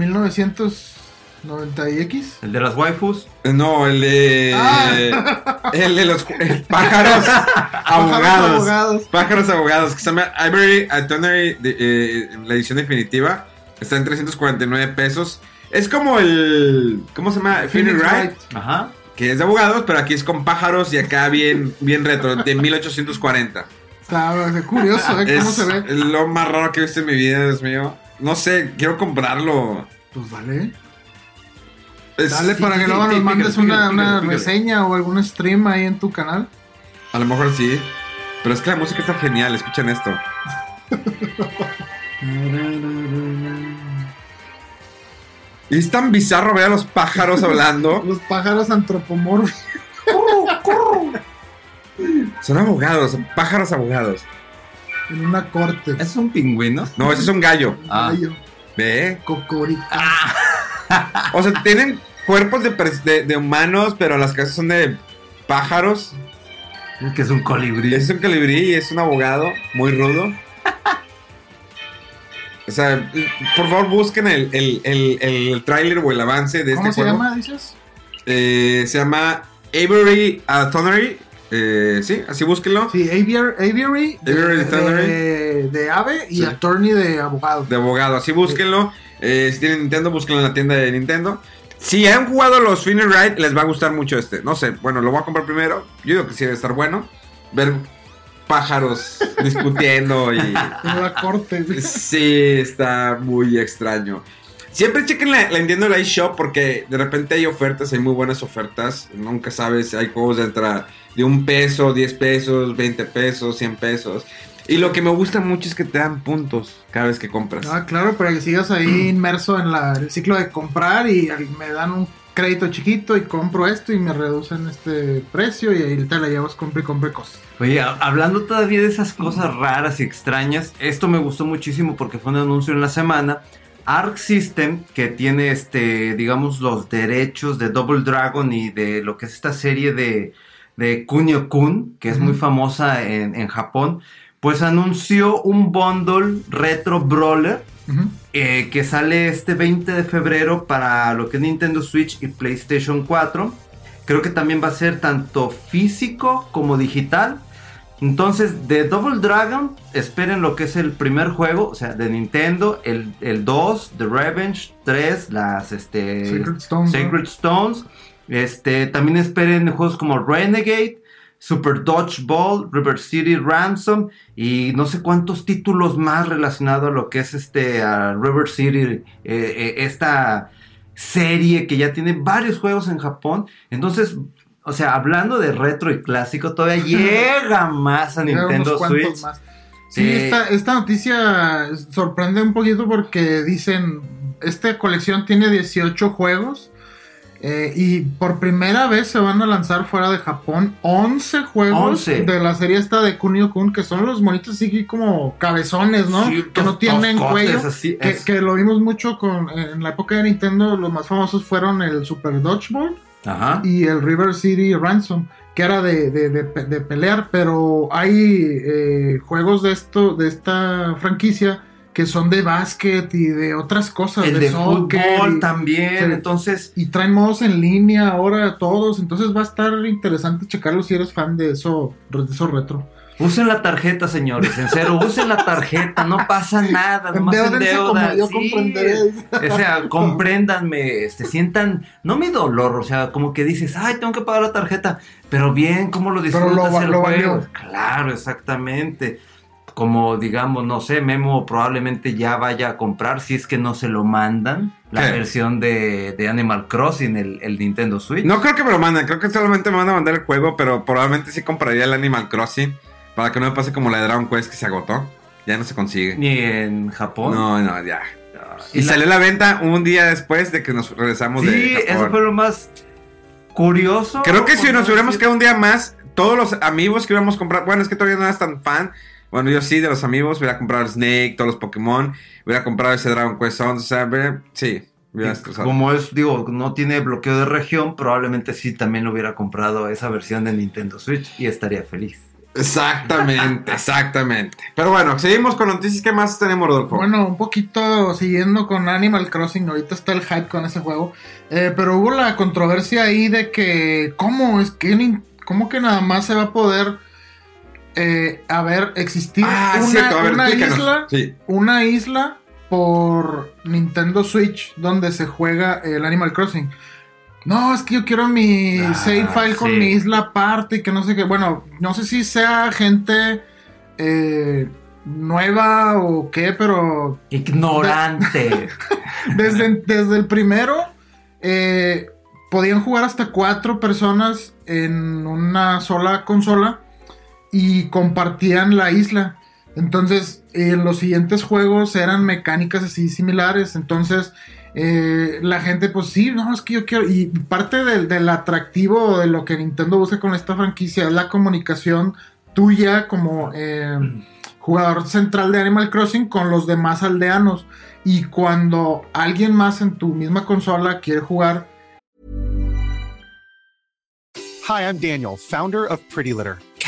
Speaker 2: 1990X.
Speaker 3: ¿El de las waifus?
Speaker 1: No, el de.
Speaker 2: Ah.
Speaker 1: El de los eh, pájaros abogados.
Speaker 2: abogados.
Speaker 1: Pájaros abogados, que se llama Ivory Itinerary, de, eh, la edición definitiva. Está en 349 pesos. Es como el. ¿Cómo se llama? Phoenix Wright.
Speaker 3: Ajá.
Speaker 1: Que es de abogados, pero aquí es con pájaros y acá bien, bien retro, de 1840.
Speaker 2: Está curioso, ¿eh? ¿Cómo
Speaker 1: es
Speaker 2: se ve?
Speaker 1: lo más raro que he visto en mi vida, Dios mío. No sé, quiero comprarlo.
Speaker 2: Pues dale.
Speaker 1: Es-
Speaker 2: Dale
Speaker 3: sí,
Speaker 2: para
Speaker 3: sí,
Speaker 2: que
Speaker 3: sí,
Speaker 2: luego nos mandes una, reseña o algún stream ahí en tu canal.
Speaker 1: A lo mejor sí. Pero es que la música está genial, escuchen esto. Y es tan bizarro ver a los pájaros hablando.
Speaker 2: Los pájaros antropomórficos.
Speaker 1: Son abogados, son pájaros abogados.
Speaker 2: En una corte.
Speaker 3: ¿Es un pingüino?
Speaker 1: No, ese es un gallo.
Speaker 3: Ah.
Speaker 2: Gallo,
Speaker 1: Ve.
Speaker 2: cocorico.
Speaker 1: O sea, tienen cuerpos de, pers- de- de humanos, pero las casas son de pájaros.
Speaker 3: Es que es un colibrí.
Speaker 1: Es un colibrí y es un abogado muy rudo. O sea, por favor busquen el, el, el, el tráiler o el avance de
Speaker 2: ¿Cómo
Speaker 1: este
Speaker 2: se
Speaker 1: juego.
Speaker 2: llama, dices?
Speaker 1: Eh, se llama Avery Tonnery. Eh, sí, así búsquenlo.
Speaker 2: Sí, aviary, aviary, de,
Speaker 1: Aviary
Speaker 2: de-
Speaker 1: Attorney.
Speaker 2: de- de ave y
Speaker 1: Sí.
Speaker 2: attorney de abogado.
Speaker 1: De abogado, así búsquenlo. Eh, si tienen Nintendo, búsquenlo en la tienda de Nintendo. Si han jugado los Phoenix Wright, les va a gustar mucho este. No sé, bueno, lo voy a comprar primero. Yo digo que sí debe estar bueno. Ver pájaros discutiendo y.
Speaker 2: La corte.
Speaker 1: Sí, está muy extraño. Siempre chequen la, la Nintendo Live Shop porque de repente hay ofertas, hay muy buenas ofertas. Nunca sabes, hay juegos de de un peso, 10 pesos, 20 pesos, 100 pesos. Y lo que me gusta mucho es que te dan puntos cada vez que compras.
Speaker 2: Ah, claro, para que sigas ahí inmerso en la- el ciclo de comprar y me dan un crédito chiquito y compro esto y me reducen este precio y ahí te la llevas, compre y compre cosas.
Speaker 3: Oye, ha- hablando todavía de esas cosas raras y extrañas, esto me gustó muchísimo porque fue un anuncio en la semana. Arc System, que tiene este, digamos, los derechos de Double Dragon y de lo que es esta serie de, de Kunio Kun, que es muy famosa en, en Japón, pues anunció un bundle retro brawler eh, que sale este 20 de febrero para lo que es Nintendo Switch y PlayStation 4. Creo que también va a ser tanto físico como digital. Entonces, de Double Dragon, esperen lo que es el primer juego, o sea, de Nintendo, el, el 2, The Revenge, 3, las este,
Speaker 2: Sacred Stones.
Speaker 3: Sacred Stones. Este, también esperen juegos como Renegade, Super Dodgeball, River City Ransom y no sé cuántos títulos más relacionados a lo que es este a River City, eh, eh, esta serie que ya tiene varios juegos en Japón. Entonces, o sea, hablando de retro y clásico, todavía llega más a Nintendo Switch.
Speaker 2: más. Sí,
Speaker 3: Eh,
Speaker 2: esta, esta noticia sorprende un poquito porque dicen, esta colección tiene 18 juegos eh, y por primera vez se van a lanzar fuera de Japón 11 juegos
Speaker 3: 11.
Speaker 2: de la serie esta de Kunio Kun, que son los monitos así como cabezones, ¿no?
Speaker 3: Sí,
Speaker 2: que no tienen cuello.
Speaker 3: así,
Speaker 2: Que,
Speaker 3: es-
Speaker 2: que lo vimos mucho con en la época de Nintendo, los más famosos fueron el Super Dodgeball
Speaker 3: Ajá.
Speaker 2: y el River City Ransom, que era de, de- de pelear, pero hay eh, juegos de esto, de esta franquicia que son de básquet y de otras cosas,
Speaker 3: el de fútbol
Speaker 2: y-
Speaker 3: también.
Speaker 2: sí.
Speaker 3: Entonces,
Speaker 2: y traen modos en línea ahora todos, entonces va a estar interesante checarlo si eres fan de eso, de eso retro.
Speaker 3: Usen la tarjeta, señores, en serio, usen la tarjeta, no pasa nada, nomás endeudan.
Speaker 2: yo
Speaker 3: sí.
Speaker 2: comprenderé.
Speaker 3: O sea, compréndanme, este, sientan, no mi dolor, o sea, como que dices, ay, tengo que pagar la tarjeta, pero bien, ¿cómo lo
Speaker 2: Pero lo
Speaker 3: disfrutas el
Speaker 2: lo
Speaker 3: juego?
Speaker 2: valió.
Speaker 3: Claro, exactamente. Como digamos, no sé, Memo probablemente ya vaya a comprar si es que no se lo mandan la
Speaker 1: ¿Qué?
Speaker 3: versión de, de Animal Crossing, el, el Nintendo Switch.
Speaker 1: No creo que me lo manden, creo que solamente me van a mandar el juego, pero probablemente sí compraría el Animal Crossing para que no me pase como la de Dragon Quest que se agotó. Ya no se consigue.
Speaker 3: Ni en Japón.
Speaker 1: No, no, ya. Y,
Speaker 3: Y la-
Speaker 1: salió a la venta un día después de que nos regresamos
Speaker 3: Sí,
Speaker 1: de Japón.
Speaker 3: eso fue lo más curioso.
Speaker 1: Creo que si nos hubiéramos quedado un día más, todos los amigos que íbamos a comprar, bueno, es que todavía no eras tan fan. Bueno, yo sí, de los amigos, hubiera comprado Snake, todos los Pokémon, hubiera comprado ese Dragon Quest 11, o sea, sí.
Speaker 3: Como es, digo, no tiene bloqueo de región, probablemente sí también lo hubiera comprado esa versión de Nintendo Switch y estaría feliz.
Speaker 1: Exactamente, exactamente. Pero bueno, seguimos con noticias. ¿Qué más tenemos, Rodolfo?
Speaker 2: Bueno, un poquito siguiendo con Animal Crossing, ahorita está el hype con ese juego, eh, pero hubo la controversia ahí de que, ¿cómo es que, cómo que nada más se va a poder eh, haber existir
Speaker 1: ah,
Speaker 2: una,
Speaker 1: cierto, a ver,
Speaker 2: una isla,
Speaker 1: Sí.
Speaker 2: una isla por Nintendo Switch donde se juega el Animal Crossing? No, es que yo quiero mi
Speaker 3: Ah,
Speaker 2: save file con mi isla aparte y que no sé qué. Bueno, no sé si sea gente eh, nueva o qué, pero
Speaker 3: Ignorante.
Speaker 2: desde, desde el primero eh, podían jugar hasta cuatro personas en una sola consola y compartían la isla. Entonces, en los siguientes juegos eran mecánicas así similares. Entonces, eh, la gente, pues sí, no, es que yo quiero. Y parte del, del atractivo de lo que Nintendo busca con esta franquicia es la comunicación tuya como eh, jugador central de Animal Crossing con los demás aldeanos. Y cuando alguien más en tu misma consola quiere jugar,
Speaker 4: Hi, I'm Daniel, founder of Pretty Litter.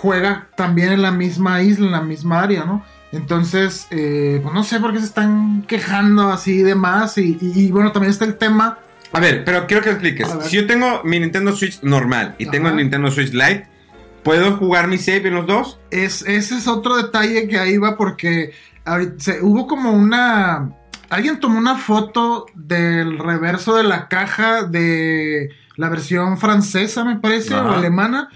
Speaker 2: Juega también en la misma isla, en la misma área, ¿no? Entonces, eh, pues no sé por qué se están quejando así de más. Y, y- y, bueno, también está el tema.
Speaker 1: A ver, pero quiero que expliques. Si yo tengo mi Nintendo Switch normal y tengo el. Nintendo Switch Lite, ¿puedo jugar mi save en los dos?
Speaker 2: Es, ese es otro detalle que ahí va porque ahorita se- hubo como una... Alguien tomó una foto del reverso de la caja de la versión francesa, me parece,
Speaker 3: Ajá.
Speaker 2: o alemana.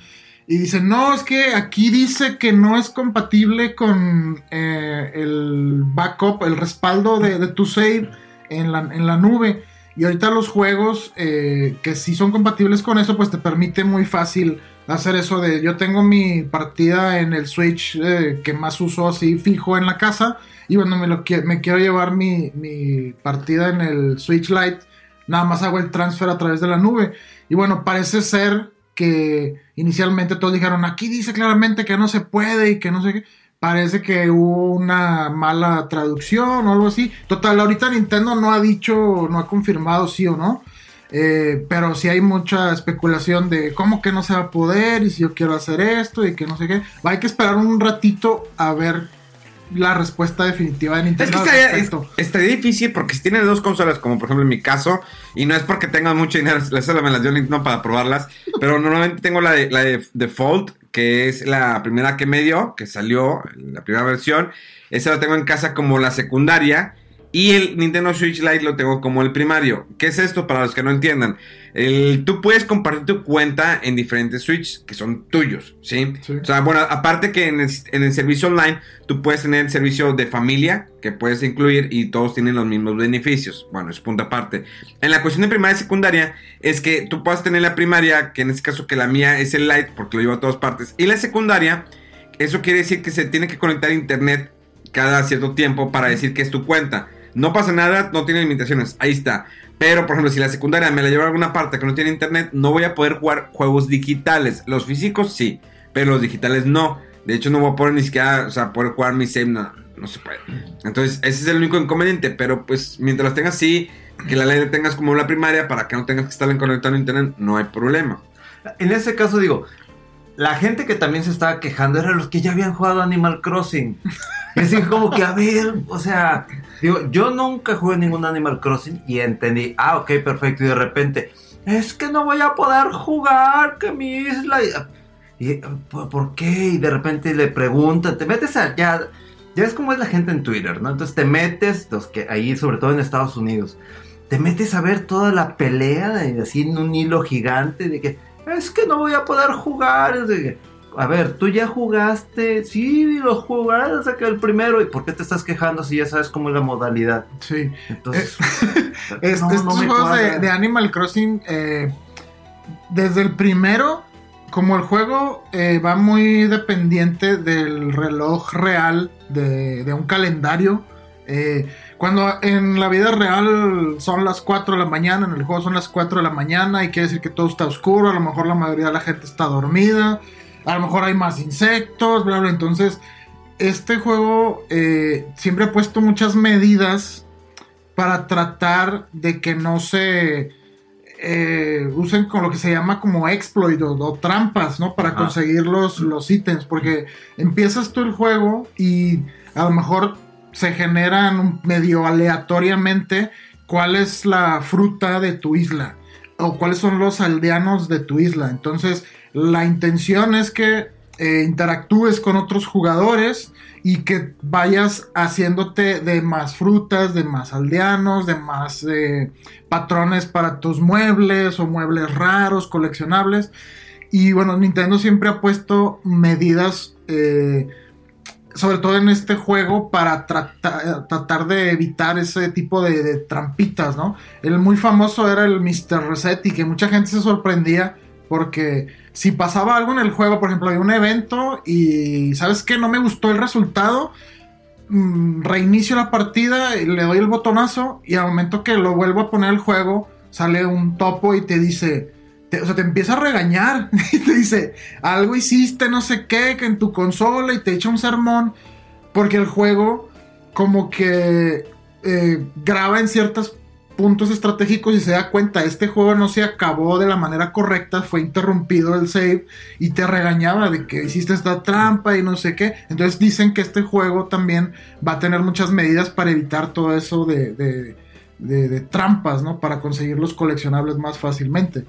Speaker 2: Y dicen, no, es que aquí dice que no es compatible con eh, el backup, el respaldo de, de tu save en la, en la nube. Y ahorita los juegos eh, que sí son compatibles con eso, pues te permite muy fácil hacer eso de yo tengo mi partida en el Switch eh, que más uso así fijo en la casa y bueno, me, lo, me quiero llevar mi, mi partida en el Switch Lite, nada más hago el transfer a través de la nube. Y bueno, parece ser que inicialmente todos dijeron, aquí dice claramente que no se puede y que no sé qué. Parece que hubo una mala traducción o algo así. Total, ahorita Nintendo no ha dicho, no ha confirmado sí o no. Eh, pero sí hay mucha especulación de cómo que no se va a poder y si yo quiero hacer esto y que no sé qué. Hay que esperar un ratito a ver la respuesta definitiva de Nintendo.
Speaker 1: Es que estaría, estaría, difícil porque si tiene dos consolas, como por ejemplo en mi caso, y no es porque tenga mucho dinero, solo me las dio Nintendo para probarlas, pero normalmente tengo la de, la de Default, que es la primera que me dio, que salió, la primera versión. Esa la tengo en casa como la secundaria. Y el Nintendo Switch Lite lo tengo como el primario. ¿Qué es esto para los que no entiendan? El, tú puedes compartir tu cuenta en diferentes Switch que son tuyos, ¿sí? O sea, bueno, aparte que en el, servicio online tú puedes tener el servicio de familia que puedes incluir y todos tienen los mismos beneficios. Bueno, es punto aparte. En la cuestión de primaria y secundaria es que tú puedes tener la primaria, que en este caso que la mía es el Lite porque lo llevo a todas partes, y la secundaria, eso quiere decir que se tiene que conectar a internet cada cierto tiempo para decir que es tu cuenta. No pasa nada, no tiene limitaciones, ahí está. Pero, por ejemplo, si la secundaria me la lleva a alguna parte que no tiene internet, no voy a poder jugar juegos digitales. Los físicos sí, pero los digitales no. De hecho, no voy a poder ni siquiera, o sea, poder jugar mi save, no, no se puede. Entonces, ese es el único inconveniente. Pero, pues, mientras tengas así, que la ley la tengas como la primaria para que no tengas que estar conectado a internet, no hay problema.
Speaker 3: En ese caso, digo, la gente que también se estaba quejando eran los que ya habían jugado Animal Crossing. Así como que, a ver, o sea, digo, yo nunca jugué ningún Animal Crossing y entendí, ah, ok, perfecto, y de repente, es que no voy a poder jugar, que mi isla... Y, ¿Por qué? Y de repente le preguntan, te metes allá, ya, ves cómo es la gente en Twitter, ¿no? Entonces te metes, los que ahí, sobre todo en Estados Unidos, te metes a ver toda la pelea, de, así en un hilo gigante, de que es que no voy a poder jugar. De, a ver, tú ya jugaste, sí, lo jugaste que el primero, ¿y por qué te estás quejando si ya sabes cómo es la modalidad?
Speaker 2: Sí. Entonces, eh, estos juegos de, Animal Crossing, eh, desde el primero, como el juego eh, va muy dependiente del reloj real, de, de un calendario, cuando en la vida real son las 4 de la mañana, en el juego son las 4 de la mañana y quiere decir que todo está oscuro, a lo mejor la mayoría de la gente está dormida a lo mejor hay más insectos, bla, bla. Entonces, este juego eh, siempre ha puesto muchas medidas para tratar de que no se eh, usen con lo que se llama como exploit o, trampas, ¿no? Para conseguir los, los ítems. Porque empiezas tú el juego y a lo mejor se generan medio aleatoriamente cuál es la fruta de tu isla o cuáles son los aldeanos de tu isla. Entonces, la intención es que eh, interactúes con otros jugadores y que vayas haciéndote de más frutas, de más aldeanos, de más eh, patrones para tus muebles o muebles raros, coleccionables. Y bueno, Nintendo siempre ha puesto medidas, eh, sobre todo en este juego, para tratar de evitar ese tipo de, trampitas, ¿no? El muy famoso era el Mr. Reset y que mucha gente se sorprendía porque si pasaba algo en el juego, por ejemplo, hay un evento y ¿sabes qué? No me gustó el resultado. Mm, reinicio la partida, le doy el botonazo y al momento que lo vuelvo a poner el juego, sale un topo y te dice, o sea, te empieza a regañar y te dice, algo hiciste, no sé qué, que en tu consola y te echa un sermón porque el juego como que eh, graba en ciertas puntos estratégicos y se da cuenta, este juego no se acabó de la manera correcta, fue interrumpido el save y te regañaba de que hiciste esta trampa y no sé qué. Entonces dicen que este juego también va a tener muchas medidas para evitar todo eso de, de, trampas, ¿no? Para conseguir los coleccionables más fácilmente.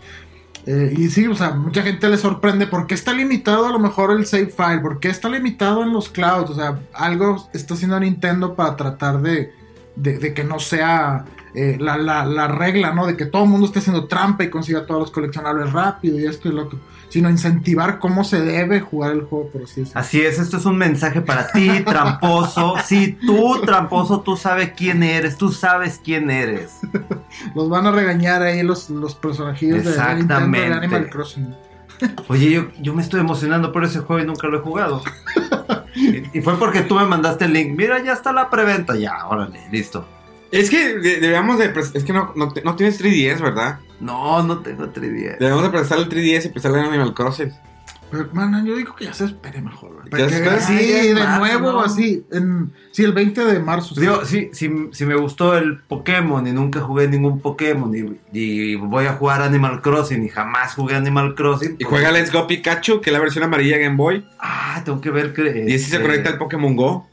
Speaker 2: Eh, y sí, o sea, mucha gente le sorprende por qué está limitado a lo mejor el save file, por qué está limitado en los clouds, o sea, algo está haciendo Nintendo para tratar de, de que no sea eh, la, la, la regla, ¿no? De que todo el mundo esté haciendo trampa y consiga todos los coleccionables rápido y esto y lo otro, sino incentivar cómo se debe jugar el juego, por así decirlo.
Speaker 3: Así es, esto es un mensaje para ti, tramposo. Sí, tú, tramposo, tú sabes quién eres, tú sabes quién eres.
Speaker 2: Los van a regañar ahí los, los personajillos de Nintendo de. Animal Crossing.
Speaker 3: Oye, yo, yo me estoy emocionando por ese juego y nunca lo he jugado. Y, y fue porque tú me mandaste el link. Mira, ya está la preventa. Ya, órale, listo.
Speaker 1: Es que de- debemos de... Es que no, no, no tienes 3DS, ¿verdad?
Speaker 3: No, no tengo 3DS.
Speaker 1: Debemos de prestar el 3DS y prestarle en Animal Crossing.
Speaker 2: Pero, man, yo digo que ya se espere mejor.
Speaker 1: ¿Ya se
Speaker 3: es
Speaker 2: de
Speaker 3: marzo,
Speaker 2: nuevo,
Speaker 3: ¿no?
Speaker 2: así. En, sí, el 20 de marzo. sí.
Speaker 3: Digo, sí, sí, sí me gustó el Pokémon y nunca jugué ningún Pokémon y, y voy a jugar Animal Crossing y jamás jugué Animal Crossing.
Speaker 1: Y juega Let's Go Pikachu, que es la versión amarilla Game Boy.
Speaker 3: Ah, tengo que ver que...
Speaker 1: Y así se
Speaker 3: este,
Speaker 1: conecta al Pokémon Go.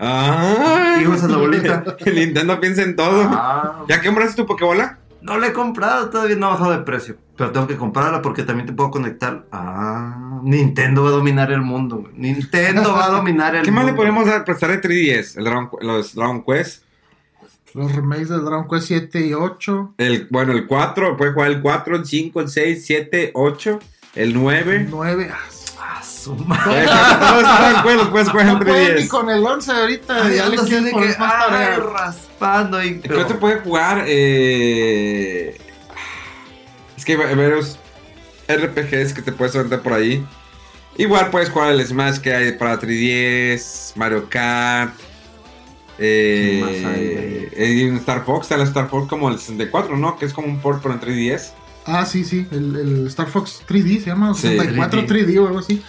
Speaker 1: Ah,
Speaker 3: Hijos a la bolita.
Speaker 1: El Nintendo piensa en todo.
Speaker 3: Ah,
Speaker 1: ¿Ya compraste tu Pokébola?
Speaker 3: no la he comprado, todavía no ha bajado de precio. Pero tengo que comprarla porque también te puedo conectar. Ah, Nintendo va a dominar el mundo. güey. Nintendo va a dominar el
Speaker 1: ¿Qué
Speaker 3: mundo.
Speaker 1: más le podemos dar, prestar de 3DS? El Dragon, los Dragon Quest.
Speaker 2: Los remakes de Dragon Quest 7 y 8.
Speaker 1: El, bueno, el 4, puedes jugar el 4, el 5, el 6, 7, 8, el 9.
Speaker 2: 9.
Speaker 3: Ah, su madre.
Speaker 1: Eh, jugar en
Speaker 2: No pueden ni
Speaker 1: 3DS.
Speaker 2: con el 11 ahorita.
Speaker 3: Ay,
Speaker 2: ya le quieren
Speaker 3: de que,
Speaker 2: más
Speaker 3: ay,
Speaker 2: tarea.
Speaker 3: raspando ahí.
Speaker 1: ¿Qué te puede jugar? Eh... Es que hay varios RPGs que te puedes aventar por ahí. Igual puedes jugar el Smash que hay para 3DS, Mario Kart.
Speaker 3: ¿Qué más hay
Speaker 1: Eh, un Star Fox, está el Star Fox como el 64, ¿no? Que es como un port pero en 3DS.
Speaker 2: Ah, sí, sí. El, el Star Fox 3D se llama.
Speaker 1: Sí,
Speaker 2: 64
Speaker 3: 3D.
Speaker 2: 3D o algo así.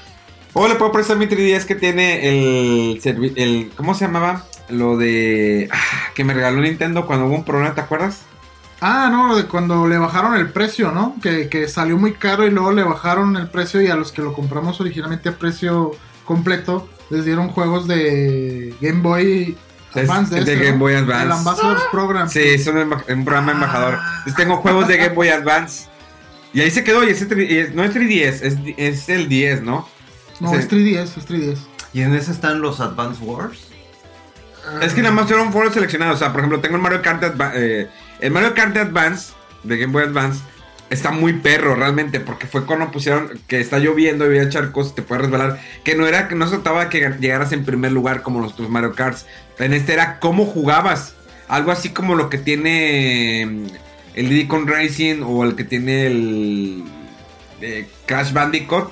Speaker 1: O le puedo prestar mi 3DS que tiene el, ¿cómo se llamaba? Lo de ah, que me regaló Nintendo cuando hubo un problema, ¿te acuerdas?
Speaker 2: Ah, no, de cuando le bajaron el precio, ¿no? Que, que salió muy caro y luego le bajaron el precio y a los que lo compramos originalmente a precio completo les dieron juegos de Game Boy
Speaker 1: Es-
Speaker 2: Advance.
Speaker 1: de
Speaker 2: este,
Speaker 1: Game
Speaker 2: ¿no?
Speaker 1: Boy Advance.
Speaker 2: El Ambassador's Program.
Speaker 1: Sí, es un, programa embajador. Entonces tengo juegos de Game Boy Advance. Y ahí se quedó, y ese no es 3DS, es, es el 10, ¿no?
Speaker 2: No,
Speaker 1: Sí.
Speaker 2: es 3DS, es 3DS.
Speaker 3: ¿Y en ese están los Advance Wars?
Speaker 1: Es que nada más fueron foros seleccionados. O sea, por ejemplo, tengo el Mario Kart Adva- eh, el Mario Kart Advance de Game Boy Advance está muy perro realmente porque fue cuando pusieron que está lloviendo y había charcos, te puedes resbalar, que no era que no se trataba de que llegaras en primer lugar como los otros Mario Karts. En este era cómo jugabas, algo así como lo que tiene mm, el Diddy Racing o el que tiene el eh, Crash Bandicoot,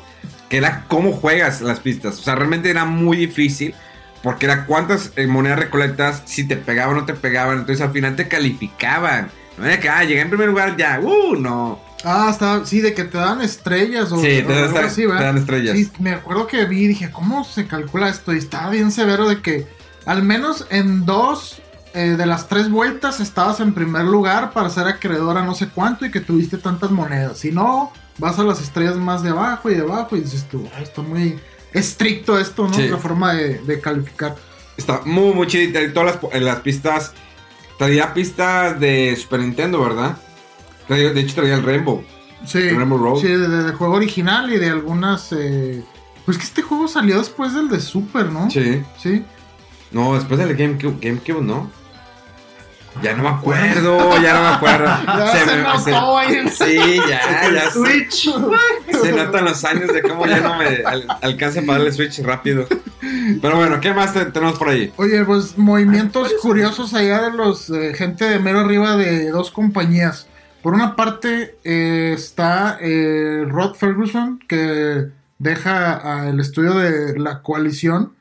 Speaker 1: que era cómo juegas las pistas. O sea, realmente era muy difícil. Porque era cuántas eh, monedas recolectas, si te pegaban o no te pegaban. Entonces al final te calificaban. No era que, ah, llegué en primer lugar ya. Uh, no.
Speaker 2: Ah, está, sí, de que te dan estrellas o,
Speaker 1: Sí, te
Speaker 2: o
Speaker 1: dan
Speaker 2: algo
Speaker 1: estra-
Speaker 2: así,
Speaker 1: te
Speaker 2: ¿verdad?
Speaker 1: dan estrellas.
Speaker 2: Sí, me acuerdo que vi y dije, ¿cómo se calcula esto? Y estaba bien severo de que al menos en dos eh, de las tres vueltas estabas en primer lugar para ser acreedor a no sé cuánto y que tuviste tantas monedas. Si no, vas a las estrellas más de abajo y de abajo y dices tú, "Ay, está muy estricto esto, ¿no?
Speaker 1: Sí.
Speaker 2: La forma de, de calificar.
Speaker 1: Está muy, muy chido. Y todas las, en las pistas. Traía pistas de Super Nintendo, ¿verdad? Traía- de hecho, traía el Rainbow.
Speaker 2: Sí,
Speaker 1: Rainbow Road.
Speaker 2: sí de- de- del juego original y de algunas... eh, Pues que este juego salió después del de Super, ¿no?
Speaker 1: Sí.
Speaker 2: Sí.
Speaker 1: No, después del GameCube, GameCube ¿no? Ya no me acuerdo, ya no me acuerdo.
Speaker 2: Ya se
Speaker 1: me-
Speaker 2: notó ahí el-
Speaker 1: Sí, ya, ya. se-
Speaker 3: Switch.
Speaker 1: Se notan los años de cómo ya no me al- alcanza para darle switch rápido. Pero bueno, ¿qué más te- tenemos por ahí?
Speaker 2: Oye, pues movimientos curiosos allá de los eh, gente de mero arriba de dos compañías. Por una parte eh, está eh, Rod Ferguson que deja a el estudio de la coalición,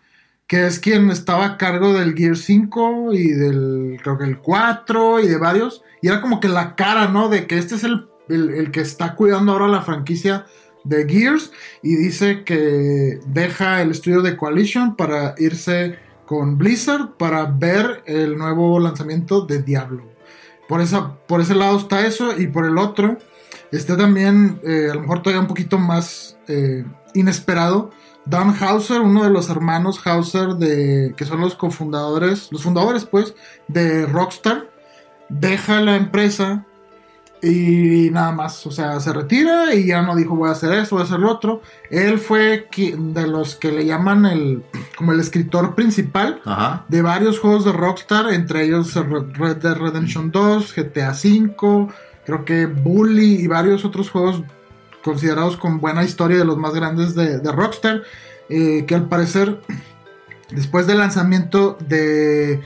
Speaker 2: que es quien estaba a cargo del Gear 5 y del creo que el 4 y de varios. Y era como que la cara, ¿no? De que este es el, el- que está cuidando ahora la franquicia de Gears y dice que deja el estudio de Coalition para irse con Blizzard para ver el nuevo lanzamiento de Diablo. Por, esa, por ese lado está eso y por el otro está también eh, a lo mejor todavía un poquito más eh, inesperado. Dan Hauser, uno de los hermanos Hauser de que son los cofundadores, los fundadores pues de Rockstar, deja la empresa y nada más, o sea, se retira y ya no dijo voy a hacer eso, voy a hacer lo otro. Él fue de los que le llaman el como el escritor principal
Speaker 3: Ajá.
Speaker 2: de varios juegos de Rockstar, entre ellos Red Dead Redemption 2, GTA V, creo que Bully y varios otros juegos considerados con buena historia de los más grandes de, Rockstar, eh, que al parecer después del lanzamiento de,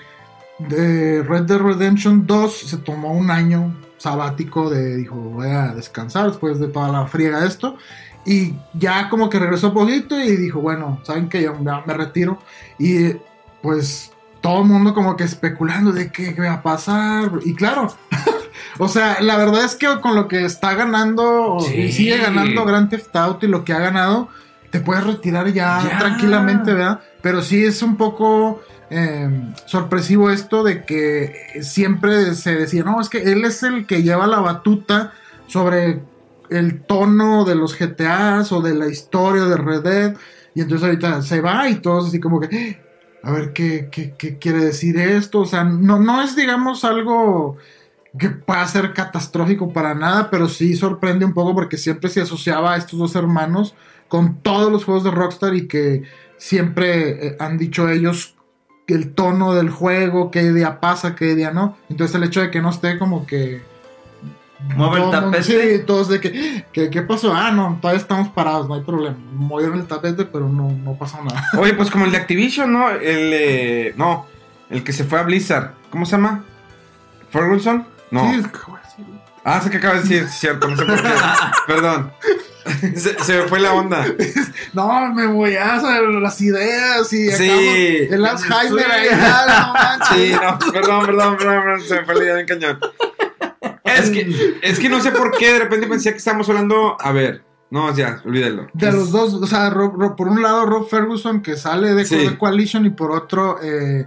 Speaker 2: Red Dead Redemption 2 se tomó un año sabático de dijo voy a descansar después de toda la friega de esto y ya como que regresó poquito y dijo bueno saben que ya me retiro y pues todo el mundo como que especulando de qué va a pasar. Y claro o sea la verdad es que con lo que está ganando
Speaker 1: Sí.
Speaker 2: y sigue ganando Grand Theft Auto y lo que ha ganado te puedes retirar ya,
Speaker 1: Ya.
Speaker 2: tranquilamente verdad pero sí es un poco eh, sorpresivo esto de que siempre se decía, no, es que él es el que lleva la batuta sobre el tono de los GTAs o de la historia de Red Dead. Y entonces ahorita se va y todos así como que, a ver qué, qué, qué quiere decir esto. O sea, no, no es, digamos, algo que pueda ser catastrófico para nada, pero sí sorprende un poco porque siempre se asociaba a estos dos hermanos con todos los juegos de Rockstar y que siempre eh, han dicho ellos que el tono del juego, qué día pasa, qué día no. Entonces el hecho de que no esté como que...
Speaker 3: Mueve el tapete.
Speaker 2: Sí, todos de que, ¿qué, qué pasó? Ah, no, todavía estamos parados, no hay problema. Movieron el tapete, pero no, no pasó nada.
Speaker 1: Oye, pues como el de Activision, ¿no? El, eh, no, el que se fue a Blizzard. ¿Cómo se llama? ¿Ferguson? No.
Speaker 2: Sí, es que.
Speaker 1: Ah, sé que acaba de decir, cierto, no sé por qué. Perdón. Se, se me fue la onda.
Speaker 2: No, me voy a hacer las ideas y
Speaker 1: Sí.
Speaker 2: acabo- el Alzheimer ahí, ya, no manches.
Speaker 1: Sí, no, perdón, perdón, perdón, perdón, se me fue la idea bien cañón. Es que, es que no sé por qué de repente pensé que estábamos hablando. A ver, no, ya, olvídalo.
Speaker 2: De los dos, o sea, Rob- Rob- por un lado Rob Ferguson que sale de,
Speaker 1: Sí.
Speaker 2: de Coalition y por otro eh,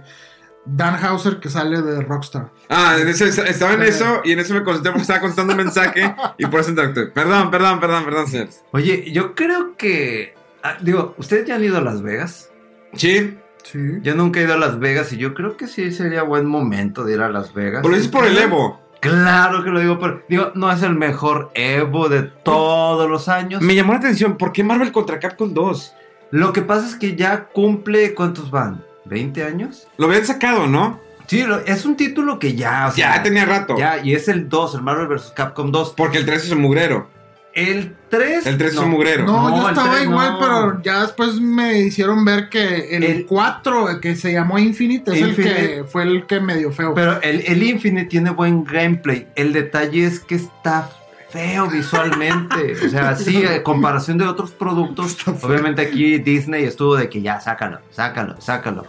Speaker 2: Dan Hauser que sale de Rockstar.
Speaker 1: Ah, en eso- estaba en
Speaker 2: Eh.
Speaker 1: eso y en eso me concentré porque estaba contestando un mensaje y por eso interactué. Perdón, perdón, perdón, perdón, señores.
Speaker 3: Oye, yo creo que. ah, digo, ¿ustedes ya han ido a Las Vegas?
Speaker 1: Sí,
Speaker 2: Sí.
Speaker 3: Yo nunca he ido a Las Vegas y yo creo que sí sería buen momento de ir a Las Vegas.
Speaker 1: pero lo dices por el Evo.
Speaker 3: Claro que lo digo, pero digo, no es el mejor Evo de todos los años.
Speaker 1: Me llamó la atención, ¿por qué Marvel contra Capcom 2?
Speaker 3: Lo que pasa es que ya cumple, ¿cuántos van? ¿20 años?
Speaker 1: Lo habían sacado, ¿no?
Speaker 3: Sí, es un título que ya, o sea,
Speaker 1: Ya tenía rato.
Speaker 3: Ya, y es el 2, el Marvel vs. Capcom 2.
Speaker 1: Porque el 3 es un mugrero.
Speaker 3: El 3.
Speaker 1: El 3 es un mugrero.
Speaker 2: No,
Speaker 3: No,
Speaker 2: yo
Speaker 3: el
Speaker 2: estaba
Speaker 3: tres
Speaker 2: igual,
Speaker 3: no.
Speaker 2: pero ya después me hicieron ver que el,
Speaker 3: El-
Speaker 2: 4, que se llamó Infinite, es el
Speaker 3: Infinite.
Speaker 2: que fue el que medio feo.
Speaker 3: Pero el, el Infinite tiene buen gameplay. El detalle es que está feo visualmente. O sea, sí, en comparación de otros productos. Obviamente aquí Disney estuvo de que ya, sácalo, sácalo, sácalo.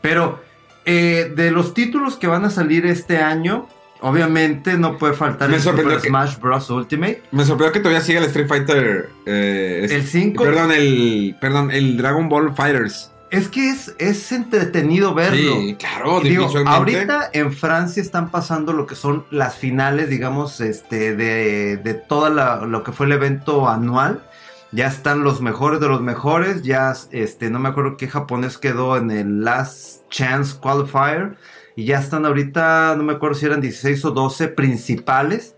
Speaker 3: Pero eh, de los títulos que van a salir este año, obviamente no puede faltar
Speaker 1: Me
Speaker 3: el Super
Speaker 1: que-
Speaker 3: Smash Bros. Ultimate.
Speaker 1: Me sorprendió que todavía siga el Street Fighter. eh,
Speaker 3: El 5.
Speaker 1: Perdón, el. Perdón, el Dragon Ball Fighters.
Speaker 3: Es que es, es entretenido verlo.
Speaker 1: Sí, claro,
Speaker 3: Digo, ahorita en Francia están pasando lo que son las finales, digamos, este, de, de todo lo que fue el evento anual. Ya están los mejores de los mejores. Ya, este, no me acuerdo qué japonés quedó en el Last Chance Qualifier. Y ya están ahorita, no me acuerdo si eran 16 o 12 principales.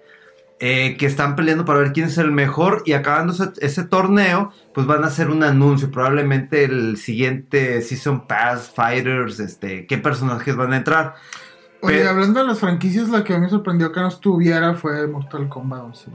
Speaker 3: Eh, que están peleando para ver quién es el mejor. Y acabando ese, ese torneo, pues van a hacer un anuncio. Probablemente el siguiente Season Pass Fighters, este, qué personajes van a entrar.
Speaker 2: Oye,
Speaker 3: pero-
Speaker 2: hablando de las franquicias, la que a mí me sorprendió que no estuviera fue Mortal Kombat 11.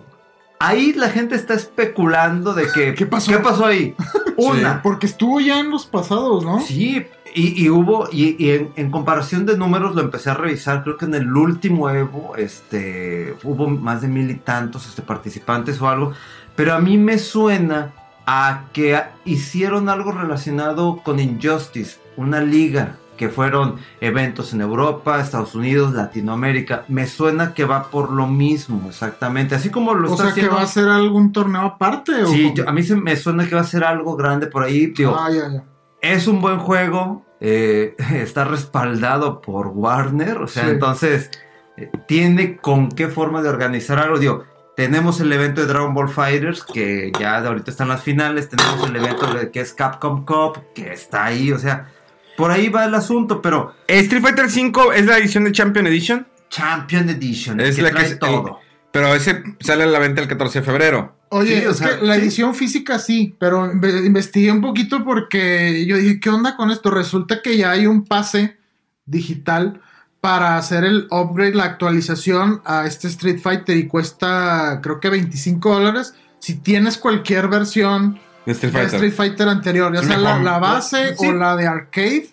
Speaker 3: Ahí la gente está especulando de que.
Speaker 2: ¿Qué pasó?
Speaker 3: ¿Qué pasó ahí? Una.
Speaker 2: Porque estuvo ya en los pasados, ¿no?
Speaker 3: Sí, y, y hubo, y, y en, en comparación de números lo empecé a revisar, creo que en el último Evo, este, hubo más de mil y tantos este, participantes o algo, pero a mí me suena a que hicieron algo relacionado con Injustice, una liga, que fueron eventos en Europa, Estados Unidos, Latinoamérica, me suena que va por lo mismo, exactamente, así como lo
Speaker 2: o
Speaker 3: está
Speaker 2: sea, que
Speaker 3: haciendo...
Speaker 2: va a ser algún torneo aparte. ¿o
Speaker 3: Sí, yo- a mí se me suena que va a ser algo grande por ahí, digo,
Speaker 2: Ah, ya, ya.
Speaker 3: es un buen juego, eh, está respaldado por Warner, o sea,
Speaker 2: Sí.
Speaker 3: entonces eh, tiene con qué forma de organizar algo. Digo, tenemos el evento de Dragon Ball Fighters, que ya de ahorita están las finales, tenemos el evento de, que es Capcom Cup, que está ahí, o sea, por ahí va el asunto, pero
Speaker 1: Street Fighter 5 es la edición de Champion Edition.
Speaker 3: Champion Edition,
Speaker 1: Es
Speaker 3: que
Speaker 1: la que es-
Speaker 3: todo.
Speaker 1: Pero ese sale a la venta el 14 de febrero.
Speaker 2: Oye,
Speaker 3: Sí, o
Speaker 2: es que la
Speaker 3: sí.
Speaker 2: edición física sí, pero inve- investigué un poquito porque yo dije, ¿qué onda con esto? Resulta que ya hay un pase digital para hacer el upgrade, la actualización a este Street Fighter y cuesta creo que 25 dólares si tienes cualquier versión
Speaker 1: De Street
Speaker 2: de
Speaker 1: Fighter.
Speaker 2: Street Fighter anterior, ya
Speaker 1: Es
Speaker 2: sea la, base
Speaker 3: Sí.
Speaker 2: o la de arcade.